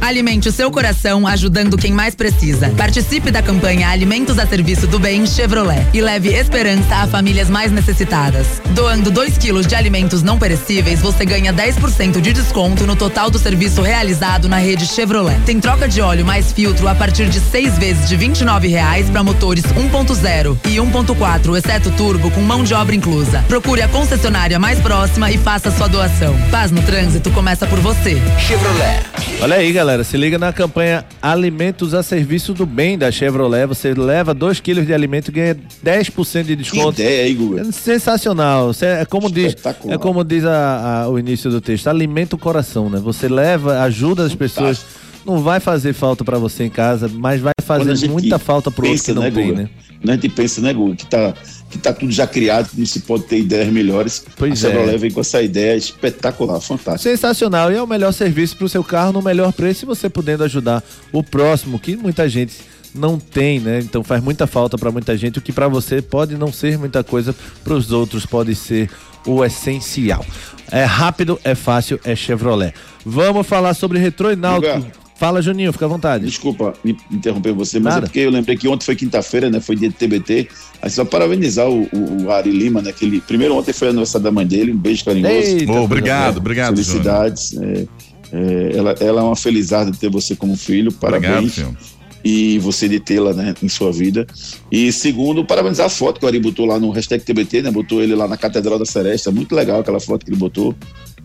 Speaker 8: Alimente o seu coração ajudando quem mais precisa. Participe da campanha Alimentos a Serviço do Bem Chevrolet e leve esperança a famílias mais necessitadas. Doando 2 quilos de alimentos não perecíveis, você ganha 10% de desconto no total do serviço realizado na rede Chevrolet. Tem troca de óleo mais filtro a partir de seis vezes de 29 reais para motores 1.0 e 1.4, exceto turbo, com mão de obra inclusa. Procure a concessionária mais próxima e faça sua doação. Paz no trânsito começa por você.
Speaker 9: Chevrolet.
Speaker 4: Olha aí, galera, se liga na campanha Alimentos a Serviço do Bem da Chevrolet. Você leva 2 quilos de alimento e ganha 10% de
Speaker 6: Que
Speaker 4: desconto.
Speaker 6: ideia aí, Guga.
Speaker 4: É sensacional. É como diz, é como diz a- a- o início do texto, alimenta o coração, né? Você leva, ajuda as pessoas. Não vai fazer falta pra você em casa, mas vai fazer muita falta pro outro
Speaker 6: pensa,
Speaker 4: que não
Speaker 6: né,
Speaker 4: tem,
Speaker 6: Guga?
Speaker 4: né?
Speaker 6: Quando a gente pensa, né, Guga, que tá, que tá tudo já criado, que não se pode ter ideias melhores.
Speaker 4: Pois
Speaker 6: a
Speaker 4: é.
Speaker 6: Chevrolet vem com essa ideia espetacular, fantástica.
Speaker 4: Sensacional. E é o melhor serviço pro seu carro no melhor preço e você podendo ajudar o próximo, que muita gente não tem, né? Então faz muita falta pra muita gente, o que pra você pode não ser muita coisa, pros outros pode ser o essencial. É rápido, é fácil, é Chevrolet. Vamos falar sobre retrô e náutico. Fala, Juninho, fica à vontade.
Speaker 6: Desculpa me interromper você, mas
Speaker 4: Nada.
Speaker 6: é porque eu lembrei que ontem foi quinta-feira, né? Foi dia de TBT. Aí só parabenizar o, o, o Ari Lima, né? Que ele, primeiro ontem foi aniversário da mãe dele, um beijo carinhoso.
Speaker 4: Eita,
Speaker 2: Ô, obrigado,
Speaker 6: É,
Speaker 2: obrigado.
Speaker 6: Felicidades. é, é, ela, ela é uma felizarda de ter você como filho.
Speaker 2: Obrigado,
Speaker 6: Parabéns.
Speaker 2: filho.
Speaker 6: e você de tê-la né, em sua vida. E segundo, parabenizar a foto que o Ari botou lá no hashtag TBT, né? Botou ele lá na Catedral da Seresta. Muito legal aquela foto que ele botou.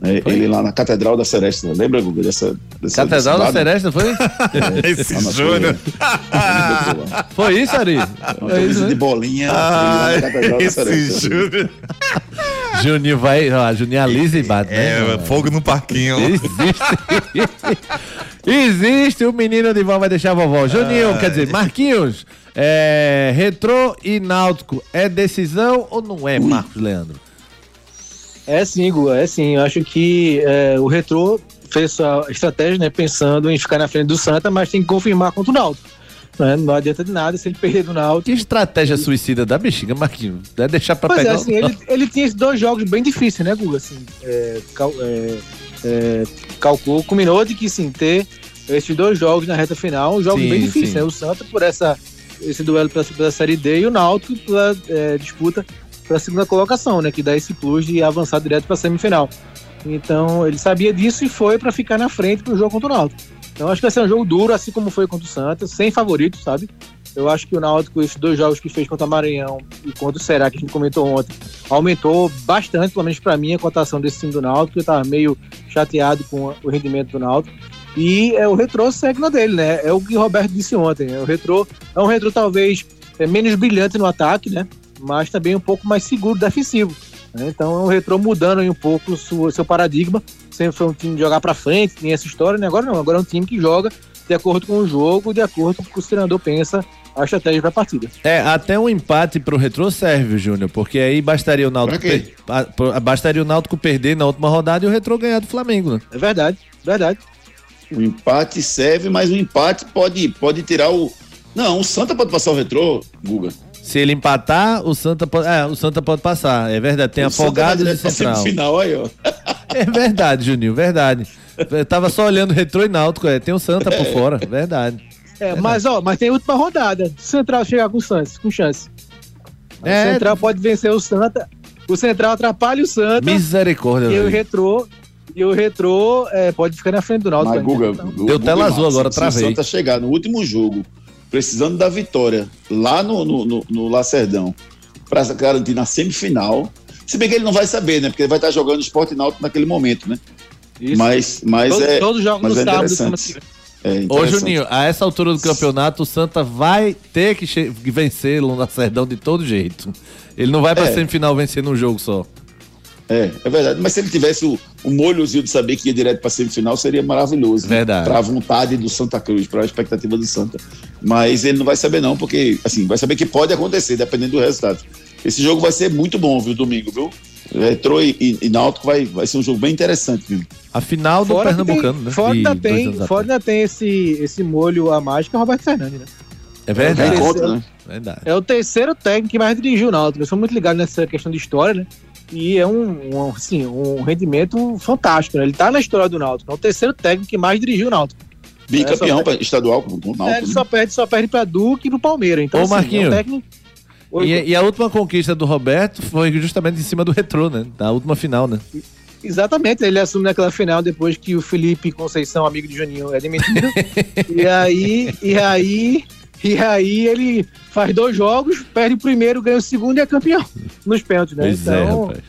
Speaker 6: Né,
Speaker 4: Foi?
Speaker 6: ele lá na Catedral da Seresta. Lembra, Guga, dessa, dessa
Speaker 4: Catedral da? Seresta, foi? <laughs>
Speaker 2: Esse
Speaker 6: Lá na
Speaker 2: Júnior. <laughs>
Speaker 4: Foi isso, Ari?
Speaker 6: Uma
Speaker 4: É isso,
Speaker 6: camisa
Speaker 4: né?
Speaker 6: de bolinha
Speaker 2: Ah,
Speaker 6: na Catedral da
Speaker 2: esse. Júnior.
Speaker 4: Juninho vai. Ó, Juninho alisa e bate, né?
Speaker 2: É, fogo no parquinho.
Speaker 4: Existe. Existe. O menino de vó vai deixar a vovó. Juninho, quer dizer, Marquinhos, é, retrô e náutico é decisão ou não é, Marcos Leandro?
Speaker 5: É sim, Guga, é sim. Eu acho que é, o Retrô fez sua estratégia, né, pensando em ficar na frente do Santa, mas tem que confirmar contra o Náutico. Né? Não adianta de nada se ele perder do Náutico.
Speaker 4: Que estratégia suicida da bexiga, Marquinhos? Deve deixar pra
Speaker 5: Pois é,
Speaker 4: pegar.
Speaker 5: assim, ele, <laughs> ele tinha esses dois jogos bem difíceis, né, Guga? Assim, é, cal, é, é, calculou, combinou de que sim, ter esses dois jogos na reta final, jogos
Speaker 4: Sim,
Speaker 5: bem difíceis,
Speaker 4: sim.
Speaker 5: né? O Santa por essa, esse duelo pela, pela Série D e o Náutico pela é, disputa pela segunda colocação, né? Que dá esse plus de avançar direto para semifinal. Então ele sabia disso e foi para ficar na frente pro jogo contra o Náutico. Então acho que vai ser um jogo duro, assim como foi contra o Santa, sem favorito, sabe? Eu acho que o Náutico, esses dois jogos que fez contra o Maranhão e contra o Será, que a gente comentou ontem, aumentou bastante, pelo menos para mim, a cotação desse time do Náutico. Eu tava meio chateado com o rendimento do Náutico. E é, o retrô segue na dele, né? É o que o Roberto disse ontem. né? O retrô é um retrô talvez é, menos brilhante no ataque, né? Mas também um pouco mais seguro defensivo. né? Então é um retrô mudando aí um pouco o seu, seu paradigma. Sempre foi um time de jogar para frente, tinha essa história, né? Agora não, agora é um time que joga de acordo com o jogo, de acordo com o que o treinador pensa a estratégia para a partida.
Speaker 4: É, até um empate pro retrô serve, Júnior, porque aí bastaria o Náutico,
Speaker 6: Pra quê?
Speaker 4: per- bastaria o Náutico perder na última rodada e o retrô ganhar do Flamengo, né?
Speaker 5: É verdade, verdade.
Speaker 6: O empate serve, mas o empate pode, pode tirar o. Não, o Santa pode passar o retrô, Guga.
Speaker 4: Se ele empatar, o Santa pode, é, o Santa pode passar, é verdade, tem
Speaker 6: O
Speaker 4: afogados e central.
Speaker 6: Semifinal, aí, ó. <laughs>
Speaker 4: É verdade, Juninho, verdade. Eu tava só olhando retrô e náutico, é, tem o Santa por fora, verdade.
Speaker 5: É, mas ó, mas tem a última rodada. Se o Central chegar com chance, com chance. O
Speaker 4: É.
Speaker 5: Central pode vencer o Santa. O Central atrapalha o Santa
Speaker 4: Misericórdia.
Speaker 5: e o. Retrô e o Retrô é, pode ficar na frente do Náutico.
Speaker 6: Mas. Guga,
Speaker 5: Então,
Speaker 4: Deu tela azul agora, travei.
Speaker 6: Se o Santa chegar no último jogo, precisando da vitória, lá no, no, no, no Lacerdão, para garantir na semifinal, se bem que ele não vai saber, né? Porque ele vai estar jogando esporte náutico naquele momento, né?
Speaker 5: isso.
Speaker 6: Mas, mas
Speaker 5: todos,
Speaker 6: é.
Speaker 5: todos os jogos
Speaker 6: mas
Speaker 5: no
Speaker 6: é
Speaker 5: sábado. que vem.
Speaker 6: é
Speaker 4: Ô. Juninho, a essa altura do campeonato, o Santa vai ter que vencer o Lacerdão de todo jeito. Ele não vai pra
Speaker 6: É.
Speaker 4: semifinal vencer num jogo só.
Speaker 6: É, é verdade. Mas se ele tivesse o, o molhozinho de saber que ia direto para semifinal, seria maravilhoso. né?
Speaker 4: Verdade.
Speaker 6: Para a vontade do Santa Cruz, para a expectativa do Santa. Mas ele não vai saber, não, porque, assim, vai saber que pode acontecer, dependendo do resultado. Esse jogo vai ser muito bom, viu, domingo, viu? Retrô e, e, e Náutico vai, vai ser um jogo bem interessante, viu?
Speaker 4: A final do
Speaker 5: Fora
Speaker 4: Pernambucano,
Speaker 5: tem,
Speaker 4: né?
Speaker 5: Fora ainda tem, fora ainda tem esse, esse molho a mais que é o Roberto Fernandes, né?
Speaker 4: É verdade.
Speaker 6: conta, né?
Speaker 4: verdade.
Speaker 5: É o terceiro técnico que mais dirigiu o Náutico. Eu sou muito ligado nessa questão de história, né? E é um, um, assim, um rendimento fantástico, né? Ele tá na história do Náutico. É o terceiro técnico que mais dirigiu o Náutico.
Speaker 6: Bicampeão
Speaker 5: É,
Speaker 6: estadual com o
Speaker 5: É,
Speaker 6: Náutico.
Speaker 5: ele
Speaker 6: né?
Speaker 5: só perde, só perde pra Duque e pro Palmeiras. Então,
Speaker 4: Ô,
Speaker 5: assim, é
Speaker 4: Marquinho.
Speaker 5: um técnico... Oi,
Speaker 4: E, e a última conquista do Roberto foi justamente em cima do retrô, né? Da última final, né?
Speaker 5: Exatamente, ele assume naquela final depois que o Felipe Conceição, amigo de Juninho, é demitido. <laughs> e aí, e aí, e aí ele faz dois jogos, perde o primeiro, ganha o segundo e é campeão <laughs> nos pênaltis, né?
Speaker 4: Pois é,
Speaker 5: então,
Speaker 4: rapaz.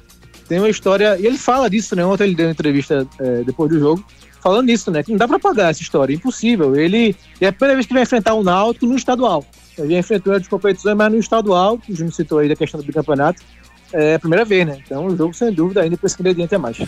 Speaker 5: tem uma história. E ele fala disso, né? Ontem ele deu uma entrevista é, depois do jogo, falando nisso, né? Que não dá pra pagar essa história, impossível. Ele é a primeira vez que vai enfrentar o Náutico no estadual. Ele já enfrentou as competições, mas no estadual, que o Júnior citou aí da questão do bicampeonato, é a primeira vez, né? Então, um jogo sem dúvida ainda com esse ingrediente a mais.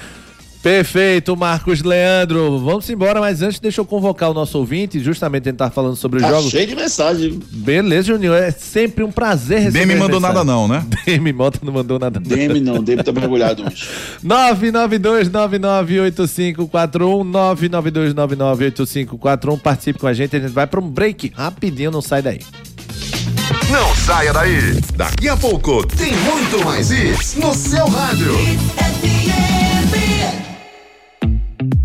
Speaker 4: Perfeito, Marcos Leandro. Vamos embora, mas antes deixa eu convocar o nosso ouvinte, justamente ele tá falando sobre os
Speaker 6: Tá
Speaker 4: jogos.
Speaker 6: cheio de mensagem.
Speaker 4: Beleza, Juninho, é sempre um prazer receber
Speaker 2: me mandou
Speaker 4: mensagem.
Speaker 2: nada não, né? <laughs>
Speaker 4: Demi Mota não mandou nada não.
Speaker 6: Demi não, Demi tá mergulhado hoje. <laughs>
Speaker 4: 992998541 992998541 Participe com a gente, a gente vai para um break rapidinho, não sai daí.
Speaker 3: Não saia daí. Daqui a pouco tem muito mais isso no seu rádio.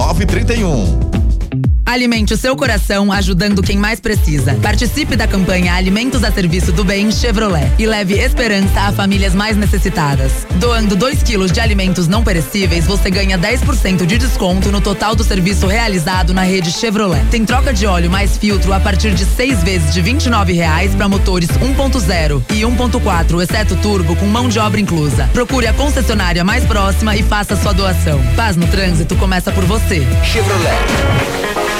Speaker 2: 1931.
Speaker 8: Alimente o seu coração ajudando quem mais precisa. Participe da campanha Alimentos a Serviço do Bem Chevrolet e leve esperança a famílias mais necessitadas. Doando 2 quilos de alimentos não perecíveis, você ganha 10% de desconto no total do serviço realizado na rede Chevrolet. Tem troca de óleo mais filtro a partir de seis vezes de 29 reais para motores 1.0 e 1.4, exceto turbo, com mão de obra inclusa. Procure a concessionária mais próxima e faça sua doação. Paz no trânsito começa por você.
Speaker 10: Quente.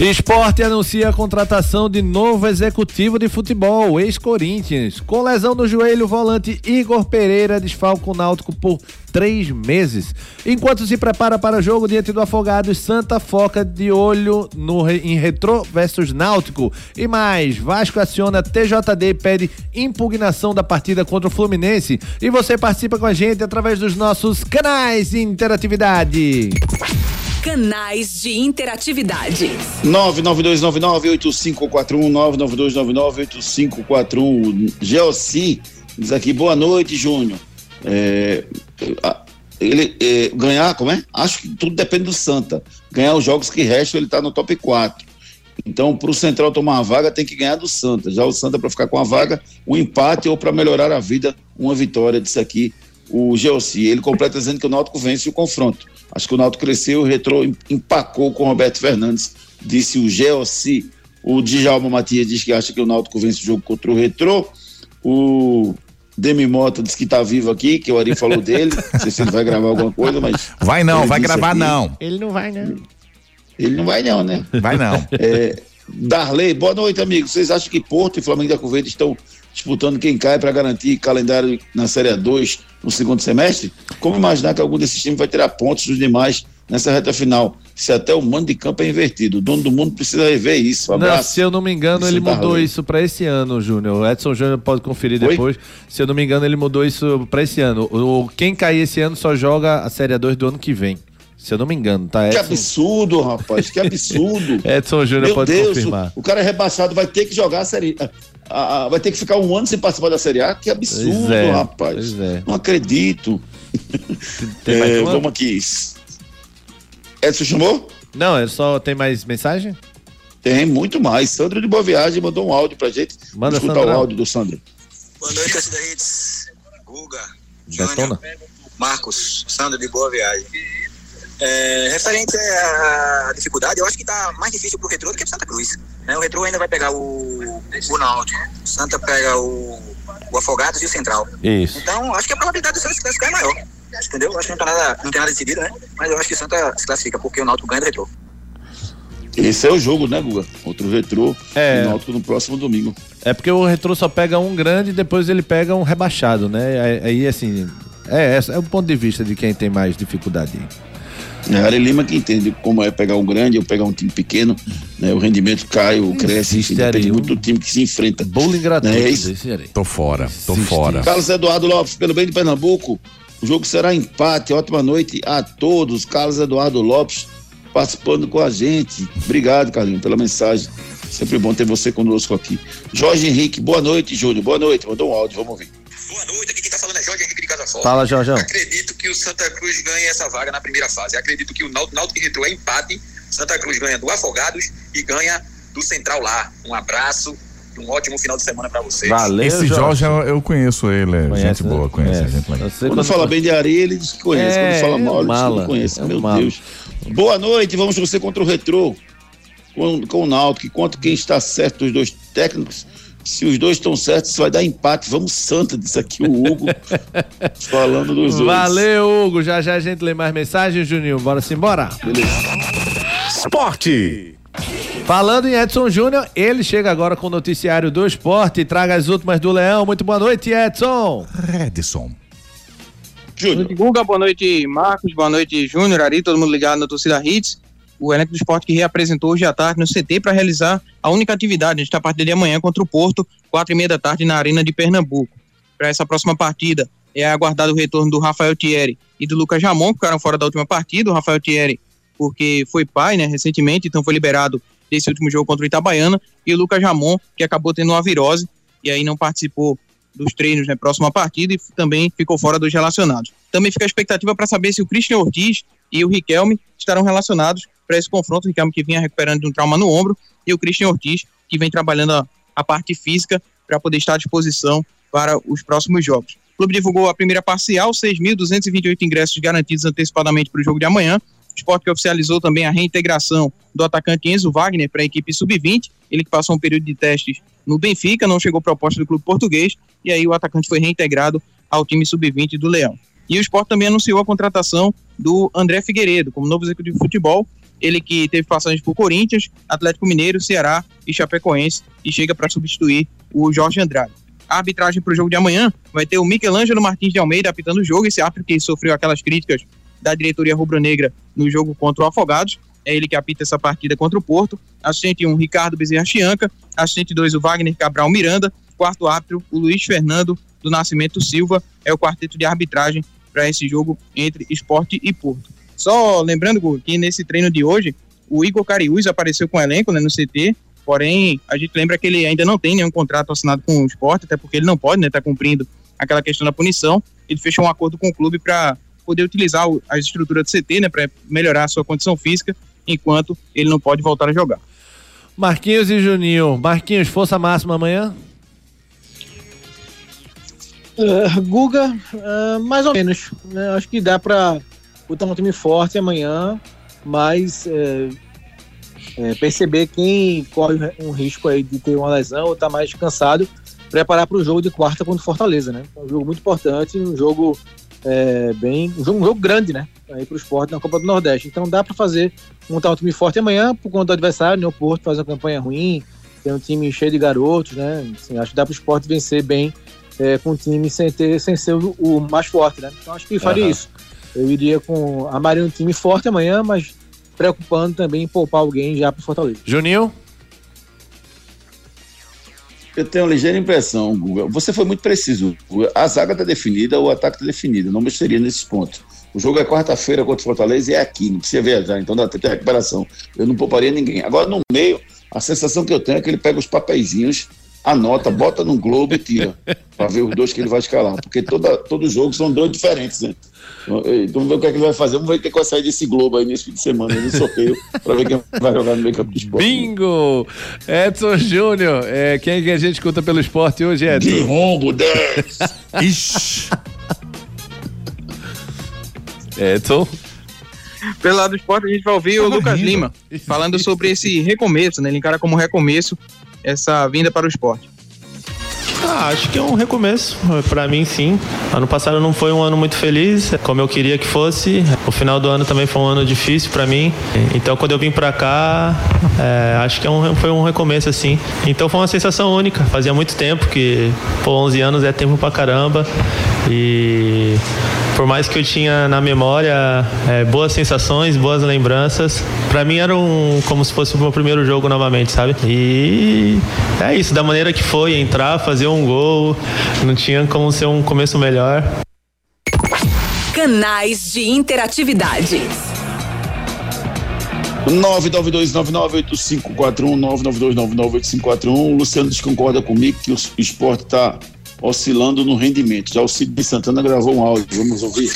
Speaker 4: Esporte anuncia a contratação de novo executivo de futebol, ex-Corinthians. Com lesão no joelho, o volante Igor Pereira desfalca o Náutico por três meses. Enquanto se prepara para o jogo diante do Afogados, Santa foca de olho no, em Retrô versus Náutico. E mais, Vasco aciona TJD e pede impugnação da partida contra o Fluminense. E você participa com a gente através dos nossos canais de interatividade.
Speaker 11: Canais de interatividade.
Speaker 6: 992998541, 992998541. Geossi diz aqui, boa noite, Júnior. É, a- ele é, ganhar, como é? Acho que tudo depende do Santa. Ganhar os jogos que restam, ele está no top 4. Então, para o Central tomar uma vaga, tem que ganhar do Santa. Já o Santa, para ficar com a vaga, um empate ou para melhorar a vida, uma vitória. Disse aqui o Geossi. Ele completa dizendo que o Náutico vence o confronto. Acho que o Náutico cresceu, o Retrô em- empacou com o Roberto Fernandes, disse o Geossi. O Djalma Matias diz que acha que o Náutico vence o jogo contra o Retrô. O Demi Mota disse que tá vivo aqui, que o Ari falou dele. <laughs> Não sei se ele vai gravar alguma coisa, mas.
Speaker 2: Vai não, vai gravar
Speaker 6: aqui.
Speaker 2: não.
Speaker 4: Ele não vai, né?
Speaker 6: Ele não vai, não, né?
Speaker 2: Vai não.
Speaker 6: É, Darley, boa noite, amigos. Vocês acham que Porto e Flamengo da Covete estão disputando quem cai para garantir calendário na Série A2 no segundo semestre? Como imaginar que algum desses times vai tirar pontos dos demais nessa reta final? Se até o mando de campo é invertido. O dono do mundo precisa rever isso. Um
Speaker 4: Não, se eu não me engano, ele mudou
Speaker 6: Darley.
Speaker 4: isso pra esse ano, Júnior. O Edson Júnior pode conferir
Speaker 6: Oi?
Speaker 4: depois. Se eu não me engano, ele mudou isso pra esse ano. O, quem cair esse ano só joga a Série A2 do ano que vem. Se eu não me engano, tá?
Speaker 6: Que
Speaker 4: Edson,
Speaker 6: absurdo, rapaz. Que <laughs> absurdo.
Speaker 4: Edson Júnior pode
Speaker 6: Deus,
Speaker 4: confirmar.
Speaker 6: o, o cara é rebaixado, vai ter que jogar a série. A- a- vai ter que ficar um ano sem participar da Série A. Que absurdo,
Speaker 4: é,
Speaker 6: rapaz.
Speaker 4: é.
Speaker 6: Não acredito.
Speaker 4: Tem mais
Speaker 6: É,
Speaker 4: uma?
Speaker 6: vamos aqui. Edson chamou?
Speaker 4: Não, é só tem mais mensagem?
Speaker 6: Tem muito mais. Sandro de Boa Viagem mandou um áudio pra gente.
Speaker 4: Manda,
Speaker 6: Vamos escutar
Speaker 4: Sandrão.
Speaker 6: o áudio do Sandro.
Speaker 12: Boa noite, torcida Hits. Guga,
Speaker 4: Detona.
Speaker 12: Marcos, Sandro de Boa Viagem. É, referente à dificuldade, eu acho que tá mais difícil pro Retrô do que pro Santa Cruz. Né? O Retrô ainda vai pegar o, o Náutico. O Santa pega o, o Afogados e o Central.
Speaker 4: Isso.
Speaker 12: Então, acho que a probabilidade do Santa se classificar é maior. Entendeu? Acho que não, tá nada, não tem nada decidido, né? Mas eu acho que o Santa se classifica, porque o Náutico ganha do Retrô.
Speaker 6: Esse é o jogo, né, Guga? Contra o Retrô
Speaker 4: É.
Speaker 6: e o Náutico no próximo domingo.
Speaker 4: É porque o Retrô só pega um grande e depois ele pega um rebaixado, né? Aí, aí, assim, é, esse é o ponto de vista de quem tem mais dificuldade.
Speaker 6: É a Ari Lima que entende como é pegar um grande ou pegar um time pequeno, né? O rendimento cai ou cresce, enfim, depende
Speaker 4: Ari,
Speaker 6: muito do time que se enfrenta.
Speaker 4: Bowling gratuito.
Speaker 6: É
Speaker 4: desse aí.
Speaker 2: Tô fora, tô fora.
Speaker 6: Carlos Eduardo Lopes, pelo bem de Pernambuco, o jogo será empate. Ótima noite a todos. Carlos Eduardo Lopes participando com a gente. Obrigado, Carlinhos, pela mensagem. Sempre bom ter você conosco aqui. Jorge Henrique, boa noite, Júlio. Boa noite. Mandou um áudio, vamos ouvir.
Speaker 12: Boa noite, aqui quem tá falando é Jorge Henrique de Casa.
Speaker 4: Fala, Jorjão.
Speaker 12: Acredito que o Santa Cruz ganhe essa vaga na primeira fase. Acredito que o Náutico Náutico e Retrô é empate. Santa Cruz ganha do Afogados e ganha do Central lá. Um abraço e um ótimo final de semana pra vocês.
Speaker 4: Valeu,
Speaker 2: Esse Jorge, eu, eu conheço ele, é
Speaker 4: Conhece,
Speaker 2: gente boa,
Speaker 4: né?
Speaker 2: conhece,
Speaker 4: Conhece.
Speaker 2: gente legal.
Speaker 6: Quando,
Speaker 4: quando-
Speaker 6: fala bem de areia, ele diz que conhece.
Speaker 4: É,
Speaker 6: Quando fala
Speaker 4: é
Speaker 6: mal, ele diz que não conhece.
Speaker 4: é
Speaker 6: Meu
Speaker 4: mala.
Speaker 6: Deus. Boa noite, vamos torcer contra o Retrô. Com, com o Náutico, enquanto quem está certo dos dois técnicos, se os dois estão certos, vai dar empate. Vamos Santa, disse aqui o Hugo, <laughs> falando dos dois.
Speaker 4: Valeu, Hugo. Já já a gente lê mais mensagens, Juninho. Bora se embora.
Speaker 2: Esporte.
Speaker 4: Falando em Edson Júnior, ele chega agora com o noticiário do esporte e traga as últimas do Leão. Muito boa noite, Edson.
Speaker 2: Redson.
Speaker 13: Boa noite, Guga. Boa noite, Marcos. Boa noite, Júnior, Ari, todo mundo ligado na torcida Hits. O elenco do esporte que reapresentou hoje à tarde no CT para realizar a única atividade. A gente está a partir de amanhã contra o Porto, quatro e meia da tarde na Arena de Pernambuco. Para essa próxima partida, é aguardado o retorno do Rafael Thierry e do Lucas Jamon, que ficaram fora da última partida. O Rafael Thierry, porque foi pai, né, recentemente, então foi liberado desse último jogo contra o Itabaiana. E o Lucas Jamon, que acabou tendo uma virose e aí não participou dos treinos na próxima partida e também ficou fora dos relacionados. Também fica a expectativa para saber se o Christian Ortiz e o Riquelme estarão relacionados para esse confronto. O Riquelme que vinha recuperando de um trauma no ombro e o Christian Ortiz que vem trabalhando a, a parte física para poder estar à disposição para os próximos jogos. O clube divulgou a primeira parcial, 6.228 ingressos garantidos antecipadamente para o jogo de amanhã. O esporte que oficializou também a reintegração do atacante Enzo Wagner para a equipe sub-20. Ele que passou um período de testes no Benfica, não chegou proposta do clube português, e aí o atacante foi reintegrado ao time sub-20 do Leão. E o esporte também anunciou a contratação do André Figueiredo como novo executivo de futebol. Ele que teve passagens por Corinthians, Atlético Mineiro, Ceará e Chapecoense e chega para substituir o Jorge Andrade. A arbitragem para o jogo de amanhã vai ter o Michelangelo Martins de Almeida apitando o jogo, esse árbitro que sofreu aquelas críticas da diretoria rubro-negra no jogo contra o Afogados. É ele que apita essa partida contra o Porto. Assistente 1, Ricardo Bezerra Chianca. Assistente 2, o Wagner Cabral Miranda. Quarto árbitro, o Luiz Fernando do Nascimento Silva. É o quarteto de arbitragem para esse jogo entre Esporte e Porto. Só lembrando que nesse treino de hoje, o Igor Cariús apareceu com o elenco né, no CT. Porém, a gente lembra que ele ainda não tem nenhum contrato assinado com o esporte, até porque ele não pode estar né, tá cumprindo aquela questão da punição. Ele fechou um acordo com o clube para poder utilizar o, a estrutura do CT, né, para melhorar a sua condição física, enquanto ele não pode voltar a jogar.
Speaker 4: Marquinhos e Juninho. Marquinhos, força máxima amanhã?
Speaker 13: Uh, Guga, uh, mais ou menos. Né? Acho que dá para botar um time forte amanhã, mas é, é, perceber quem corre um risco aí de ter uma lesão ou tá mais cansado
Speaker 5: preparar para o jogo de quarta contra o Fortaleza, né? Um jogo muito importante, um jogo é, bem. Um jogo, um jogo grande, né? Aí para o esporte na Copa do Nordeste. Então dá para fazer, montar um time forte amanhã por conta do adversário, né? O Porto faz uma campanha ruim, tem um time cheio de garotos, né? Assim, acho que dá para o esporte vencer bem é, com o time sem, ter, sem ser o, o mais forte, né? Então acho que faria
Speaker 4: Aham.
Speaker 5: isso. Eu iria com. Armaria um time forte amanhã, mas preocupando também em poupar alguém já para Fortaleza.
Speaker 4: Juninho?
Speaker 6: Eu tenho uma ligeira impressão, Guga. Você foi muito preciso. A zaga está definida, o ataque está definido. Não mexeria nesses pontos. O jogo é quarta-feira contra o Fortaleza e é aqui, não precisa viajar, então dá tempo de recuperação. Eu não pouparia ninguém. Agora, no meio, a sensação que eu tenho é que ele pega os papeizinhos, anota, bota no Globo e tira, para ver os dois que ele vai escalar. Porque toda, todo jogo são dois diferentes, né? Então vamos ver o que, é que ele vai fazer. Vamos ver o que, é que vai sair desse Globo aí nesse fim de semana, no sorteio, para ver quem vai jogar no meio campo do esporte.
Speaker 4: Bingo! Edson Júnior, é, quem é que a gente escuta pelo esporte hoje, Edson?
Speaker 6: De rombo, 10!
Speaker 4: Ixi! Edson?
Speaker 13: Pelo lado do esporte, a gente vai ouvir o Lucas
Speaker 4: rindo.
Speaker 13: Lima falando sobre esse recomeço, né? Ele encara como recomeço essa vinda para o esporte.
Speaker 14: Ah, acho que é um recomeço. Pra mim, sim. Ano passado não foi um ano muito feliz, como eu queria que fosse. O final do ano também foi um ano difícil pra mim. Então, quando eu vim pra cá, é, acho que é um- foi um recomeço, assim. Então, foi uma sensação única. Fazia muito tempo que, pô, 11 anos é tempo pra caramba. E por mais que eu tinha na memória é, boas sensações, boas lembranças, pra mim era um, como se fosse o meu primeiro jogo novamente, sabe? E é isso, da maneira que foi, entrar, fazer um gol, não tinha como ser um começo melhor.
Speaker 11: Canais de interatividade.
Speaker 6: 992998541, 992998541. O Luciano desconcorda comigo que o esporte está oscilando no rendimento. Já o Cid de Santana gravou um áudio, vamos ouvir.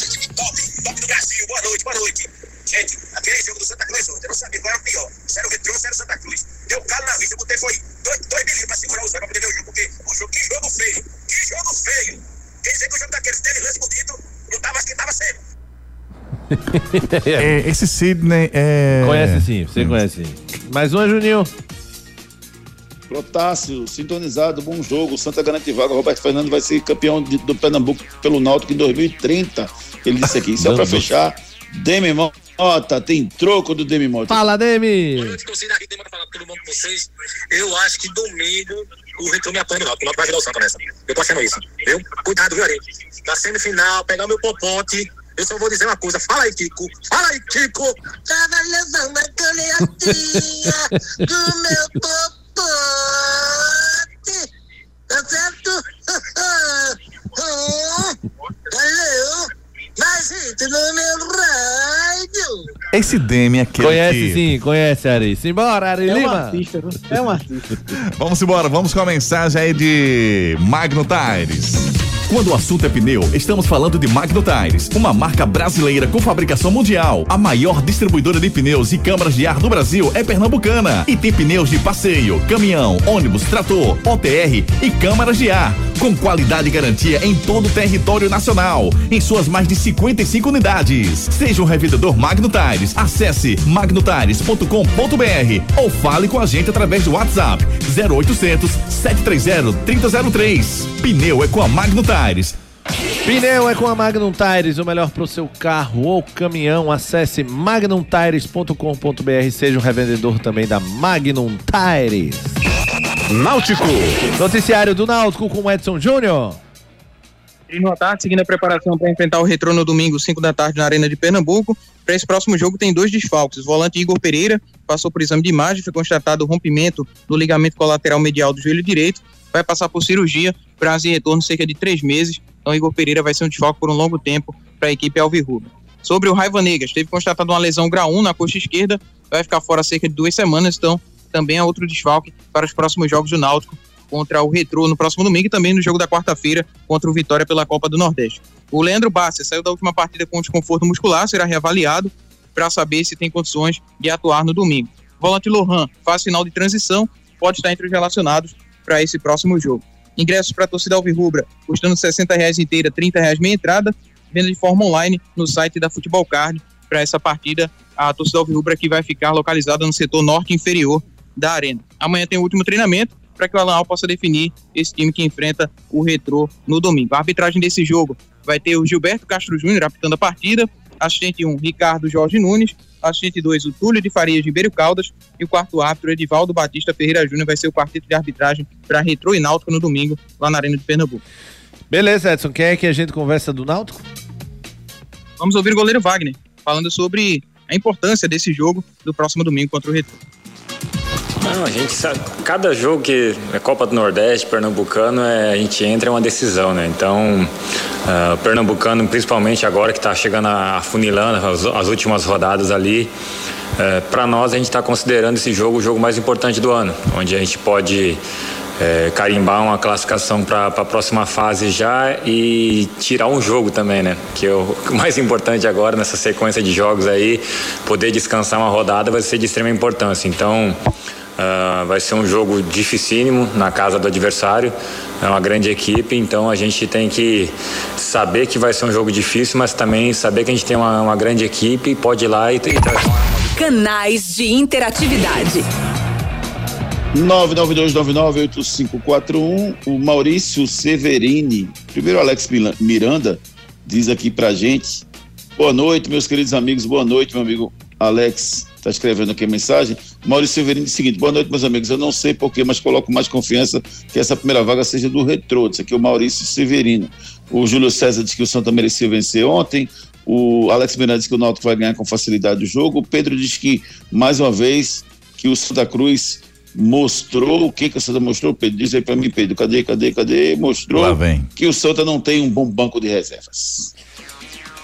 Speaker 12: Boa noite, boa noite. Gente, aquele jogo do Santa Cruz ontem, eu não sabia qual era o pior. Se era o Retrô, se era o Santa Cruz. Deu calo na vista, eu botei foi dois, dois milímetros pra segurar o zero pra poder ver o jogo, porque o jogo, que jogo feio, que jogo feio. Quer dizer que o jogo daqueles teve lance bonito, não tava, acho que tava sério. <laughs>
Speaker 15: É, esse Sidney é.
Speaker 4: Conhece sim, você conhece sim. Mais uma, Juninho.
Speaker 6: Protássio, sintonizado, bom jogo. Santa garante vaga. Roberto Fernando vai ser campeão de- do Pernambuco pelo Náutico em 2030. Ele disse aqui. Só para fechar, Demi Mota, tem troco do Demi Mota.
Speaker 4: Fala, Demi!
Speaker 12: torcida aqui, demora falar tudo bom com vocês. Eu acho que domingo o Retrô me apanha no Náutico. O Náutico vai virar o Santa nessa. Eu tô achando isso, viu? Cuidado, viu, Ari? Na semifinal, pegar meu popote. Eu só vou dizer uma coisa. Fala aí, Kiko. Fala aí, Kiko.
Speaker 10: Tava levando a canetinha do meu popote. Tá certo? Valeu. Mais gente no meu rádio.
Speaker 15: Esse Demi é aquele.
Speaker 4: Conhece
Speaker 15: que-
Speaker 4: sim, conhece, Ari. Simbora, Ari
Speaker 5: É um
Speaker 4: Lima.
Speaker 5: artista, viu? é um artista.
Speaker 15: Vamos embora, vamos com a mensagem aí de Magno Tires.
Speaker 2: Quando o assunto é pneu, estamos falando de Magno Tires, uma marca brasileira com fabricação mundial. A maior distribuidora de pneus e câmaras de ar do Brasil é pernambucana e tem pneus de passeio, caminhão, ônibus, trator, OTR e câmaras de ar, com qualidade e garantia em todo o território nacional, em suas mais de 55 unidades. Seja um revendedor Magno Tires, acesse magnotires.com.br ou fale com a gente através do WhatsApp 0800 730 3003. Pneu é com a Magno Tires.
Speaker 4: Pneu é com a Magnum Tires, o melhor pro seu carro ou caminhão. Acesse magnumtires.com.br, seja um revendedor também da Magnum Tires. Náutico. Noticiário do Náutico com o Edson Júnior.
Speaker 13: À tarde, seguindo a preparação para enfrentar o Retrô no domingo, 5 da tarde, na Arena de Pernambuco. Para esse próximo jogo, tem dois desfalques. O volante Igor Pereira passou por exame de imagem, foi constatado rompimento do ligamento colateral medial do joelho direito. Vai passar por cirurgia, prazo de retorno cerca de três meses. Então, Igor Pereira vai ser um desfalque por um longo tempo para a equipe Alvirrubra. Sobre o Raiva Negas, teve constatado uma lesão grau 1 na coxa esquerda, vai ficar fora cerca de duas semanas. Então, também é outro desfalque para os próximos jogos do Náutico contra o Retrô no próximo domingo e também no jogo da quarta-feira contra o Vitória pela Copa do Nordeste. O Leandro Bassi saiu da última partida com desconforto muscular, será reavaliado para saber se tem condições de atuar no domingo. Volante Lohan faz final de transição, pode estar entre os relacionados para esse próximo jogo. Ingressos para a torcida Alvirrubra, custando 60 reais inteira, 30 reais meia entrada, venda de forma online no site da Futebol Card para essa partida. A torcida Alvirrubra que vai ficar localizada no setor norte inferior da arena. Amanhã tem o último treinamento para que o Alan Al possa definir esse time que enfrenta o Retrô no domingo. A arbitragem desse jogo vai ter o Gilberto Castro Júnior apitando a partida, assistente 1, Ricardo Jorge Nunes, assistente 2, o Túlio de Farias de Ribeiro Caldas e o quarto árbitro, Edivaldo Batista Ferreira Júnior, vai ser o quarteto de arbitragem para Retrô e Náutico no domingo, lá na Arena de Pernambuco.
Speaker 4: Beleza, Edson. Quem é que a gente conversa do Náutico?
Speaker 13: Vamos ouvir o goleiro Wagner, falando sobre a importância desse jogo do próximo domingo contra o Retrô.
Speaker 16: Não, a gente sabe, cada jogo que é Copa do Nordeste, Pernambucano, é, a gente entra é uma decisão, né? Então, uh, Pernambucano, principalmente agora que está chegando a, a funilando as, as, últimas rodadas ali, uh, para nós a gente está considerando esse jogo o jogo mais importante do ano, onde a gente pode é, carimbar uma classificação para a próxima fase já e tirar um jogo também, né? Que é o mais importante agora nessa sequência de jogos aí, poder descansar uma rodada vai ser de extrema importância. Então, uh, vai ser um jogo dificílimo na casa do adversário. É uma grande equipe, então a gente tem que saber que vai ser um jogo difícil, mas também saber que a gente tem uma, uma grande equipe e pode ir lá e, e
Speaker 11: Canais de interatividade.
Speaker 6: 992998541, o Maurício Severini. Primeiro, Alex Miranda diz aqui pra gente. Boa noite, meus queridos amigos. Boa noite, meu amigo Alex. Está escrevendo aqui a mensagem. Maurício Severino o seguinte: boa noite, meus amigos. Eu não sei porquê, mas coloco mais confiança que essa primeira vaga seja do Retrô. Isso aqui é o Maurício Severino. O Júlio César diz que o Santa merecia vencer ontem. O Alex Miranda diz que o Náutico vai ganhar com facilidade o jogo. O Pedro diz que, mais uma vez, que o Santa Cruz mostrou o que que o Santa mostrou, Pedro? Diz aí para mim, Pedro, cadê, cadê, cadê? Mostrou que o Santa não tem um bom banco de reservas.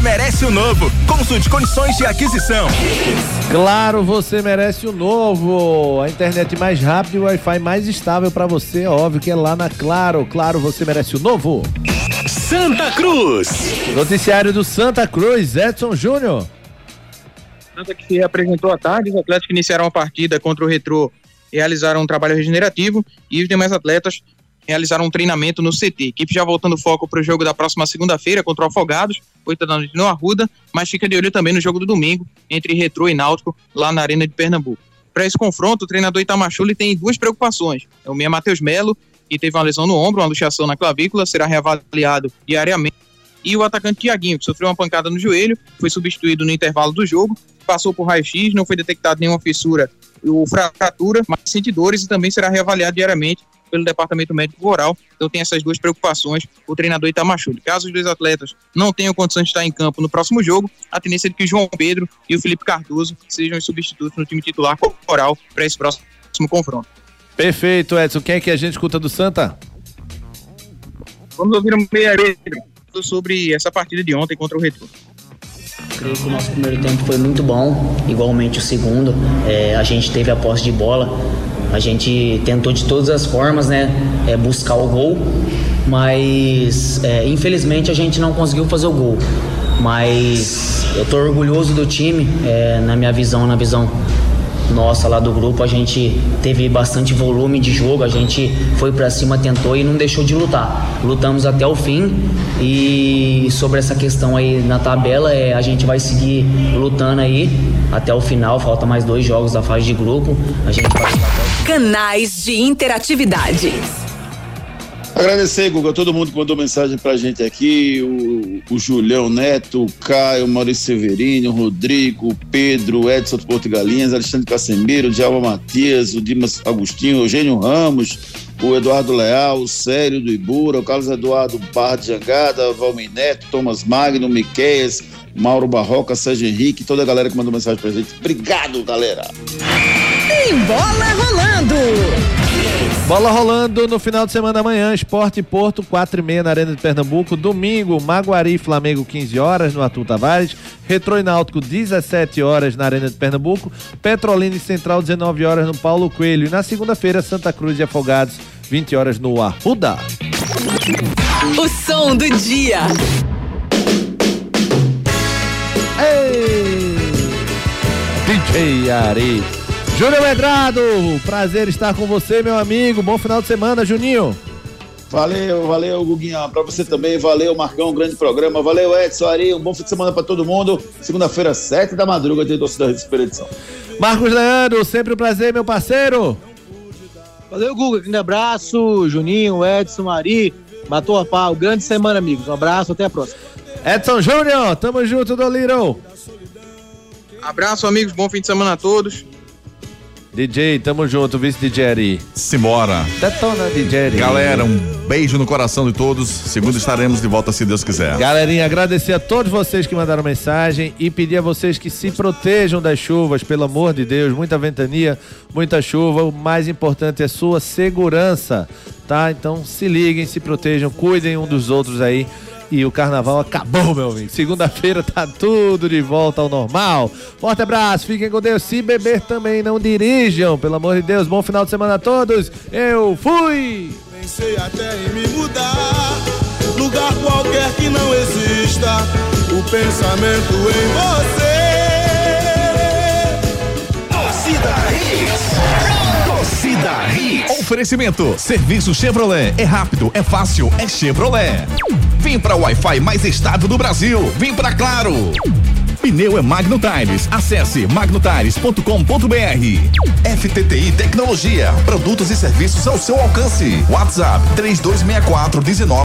Speaker 9: merece o novo. Consulte condições de aquisição.
Speaker 4: Claro, você merece o novo. A internet mais rápida e o Wi-Fi mais estável para você. Óbvio que é lá na Claro. Claro, você merece o novo.
Speaker 9: Santa Cruz.
Speaker 4: Noticiário do Santa Cruz, Edson Júnior.
Speaker 13: Santa que se apresentou à tarde, os atletas que iniciaram a partida contra o Retrô realizaram um trabalho regenerativo e os demais atletas realizaram um treinamento no CT. Equipe já voltando foco para o jogo da próxima segunda-feira contra o Afogados, 8 da noite no Arruda, mas fica de olho também no jogo do domingo entre Retrô e Náutico lá na Arena de Pernambuco. Para esse confronto, o treinador Itamachule tem duas preocupações. É o meia Matheus Melo, que teve uma lesão no ombro, uma luxação na clavícula, será reavaliado diariamente. E o atacante Tiaguinho, que sofreu uma pancada no joelho, foi substituído no intervalo do jogo, passou por raio-x, não foi detectado nenhuma fissura ou fratura, mas sente dores e também será reavaliado diariamente pelo Departamento Médico Rural. Então tem essas duas preocupações o treinador Itamachule. Caso os dois atletas não tenham condições de estar em campo no próximo jogo, a tendência é de que João Pedro e o Felipe Cardoso sejam os substitutos no time titular corporal para esse próximo confronto.
Speaker 4: Perfeito, Edson. Quem é que a gente escuta do Santa?
Speaker 13: Vamos ouvir o meia sobre essa partida de ontem contra o Retro.
Speaker 17: Creio que o nosso primeiro tempo foi muito bom, igualmente o segundo. É, a gente teve a posse de bola, a gente tentou de todas as formas, né, é, buscar o gol, mas é, infelizmente a gente não conseguiu fazer o gol. Mas eu tô orgulhoso do time, é, na minha visão, na visão nossa lá do grupo, a gente teve bastante volume de jogo, a gente foi para cima, tentou e não deixou de lutar. Lutamos até o fim e sobre essa questão aí na tabela, é, a gente vai seguir lutando aí até o final, falta mais dois jogos da fase de grupo, a gente vai
Speaker 11: Canais de interatividade.
Speaker 6: Agradecer, Guga, todo mundo que mandou mensagem pra gente aqui, o, o Julião Neto, o Caio, o Maurício Severino, o Rodrigo, o Pedro, o Edson do Porto Galinhas, Alexandre Casemiro, o Djalma Matias, o Dimas Agostinho, o Eugênio Ramos, o Eduardo Leal, o Sério do Ibura, o Carlos Eduardo Barra de Jangada, Valmir Neto, Thomas Magno, Miqueias, Mauro Barroca, Sérgio Henrique, toda a galera que mandou mensagem pra gente. Obrigado, galera!
Speaker 11: Tem bola rolando!
Speaker 4: Bola rolando no final de semana amanhã, Esporte Porto, 4 e meia na Arena de Pernambuco. Domingo, Maguari e Flamengo, 15 horas no Arthur Tavares. Retro e Náutico, 17 horas na Arena de Pernambuco. Petrolina e Central, 19 horas no Paulo Coelho. E na segunda-feira, Santa Cruz e Afogados, 20 horas no Arruda.
Speaker 11: O som do dia.
Speaker 4: Ei! DJ Ari. Júnior Medrado, prazer estar com você, meu amigo. Bom final de semana, Juninho.
Speaker 6: Valeu, valeu, Guguinha. Pra você também, valeu, Marcão, um grande programa. Valeu, Edson, Ari, um bom fim de semana pra todo mundo. Segunda-feira, sete da madruga, tem torcida da Expedição.
Speaker 4: Marcos Leandro, sempre um prazer, meu parceiro.
Speaker 5: Valeu, Guga. Grande abraço. Juninho, Edson, Ari. Matou a pau. Grande semana, amigos. Um abraço, até a próxima.
Speaker 4: Edson Júnior, tamo junto, do Little.
Speaker 13: Abraço, amigos. Bom fim de semana a todos.
Speaker 4: DJ, tamo junto, vice DJ Ari.
Speaker 15: Simbora.
Speaker 4: Detona, DJ Ari.
Speaker 15: Galera, um beijo no coração de todos. Segunda estaremos de volta, se Deus quiser.
Speaker 4: Galerinha, agradecer a todos vocês que mandaram mensagem e pedir a vocês que se protejam das chuvas, pelo amor de Deus. Muita ventania, muita chuva. O mais importante é sua segurança, tá? Então se liguem, se protejam, cuidem um dos outros aí. E o carnaval acabou, meu amigo. Segunda-feira tá tudo de volta ao normal. Forte abraço, fiquem com Deus. Se beber também, não dirijam. Pelo amor de Deus, bom final de semana a todos. Eu fui!
Speaker 10: Pensei até em me mudar, lugar qualquer que não exista, o pensamento em você.
Speaker 2: Torcida Hits. Torcida Hits. Oferecimento. Serviço Chevrolet. É rápido, é fácil, é Chevrolet. Vem pra Wi-Fi mais estável do Brasil. Vem pra Claro. Pneu é Magno Tires. Acesse magnotires.com.br. FTTI Tecnologia. Produtos e serviços ao seu alcance. WhatsApp 3264 19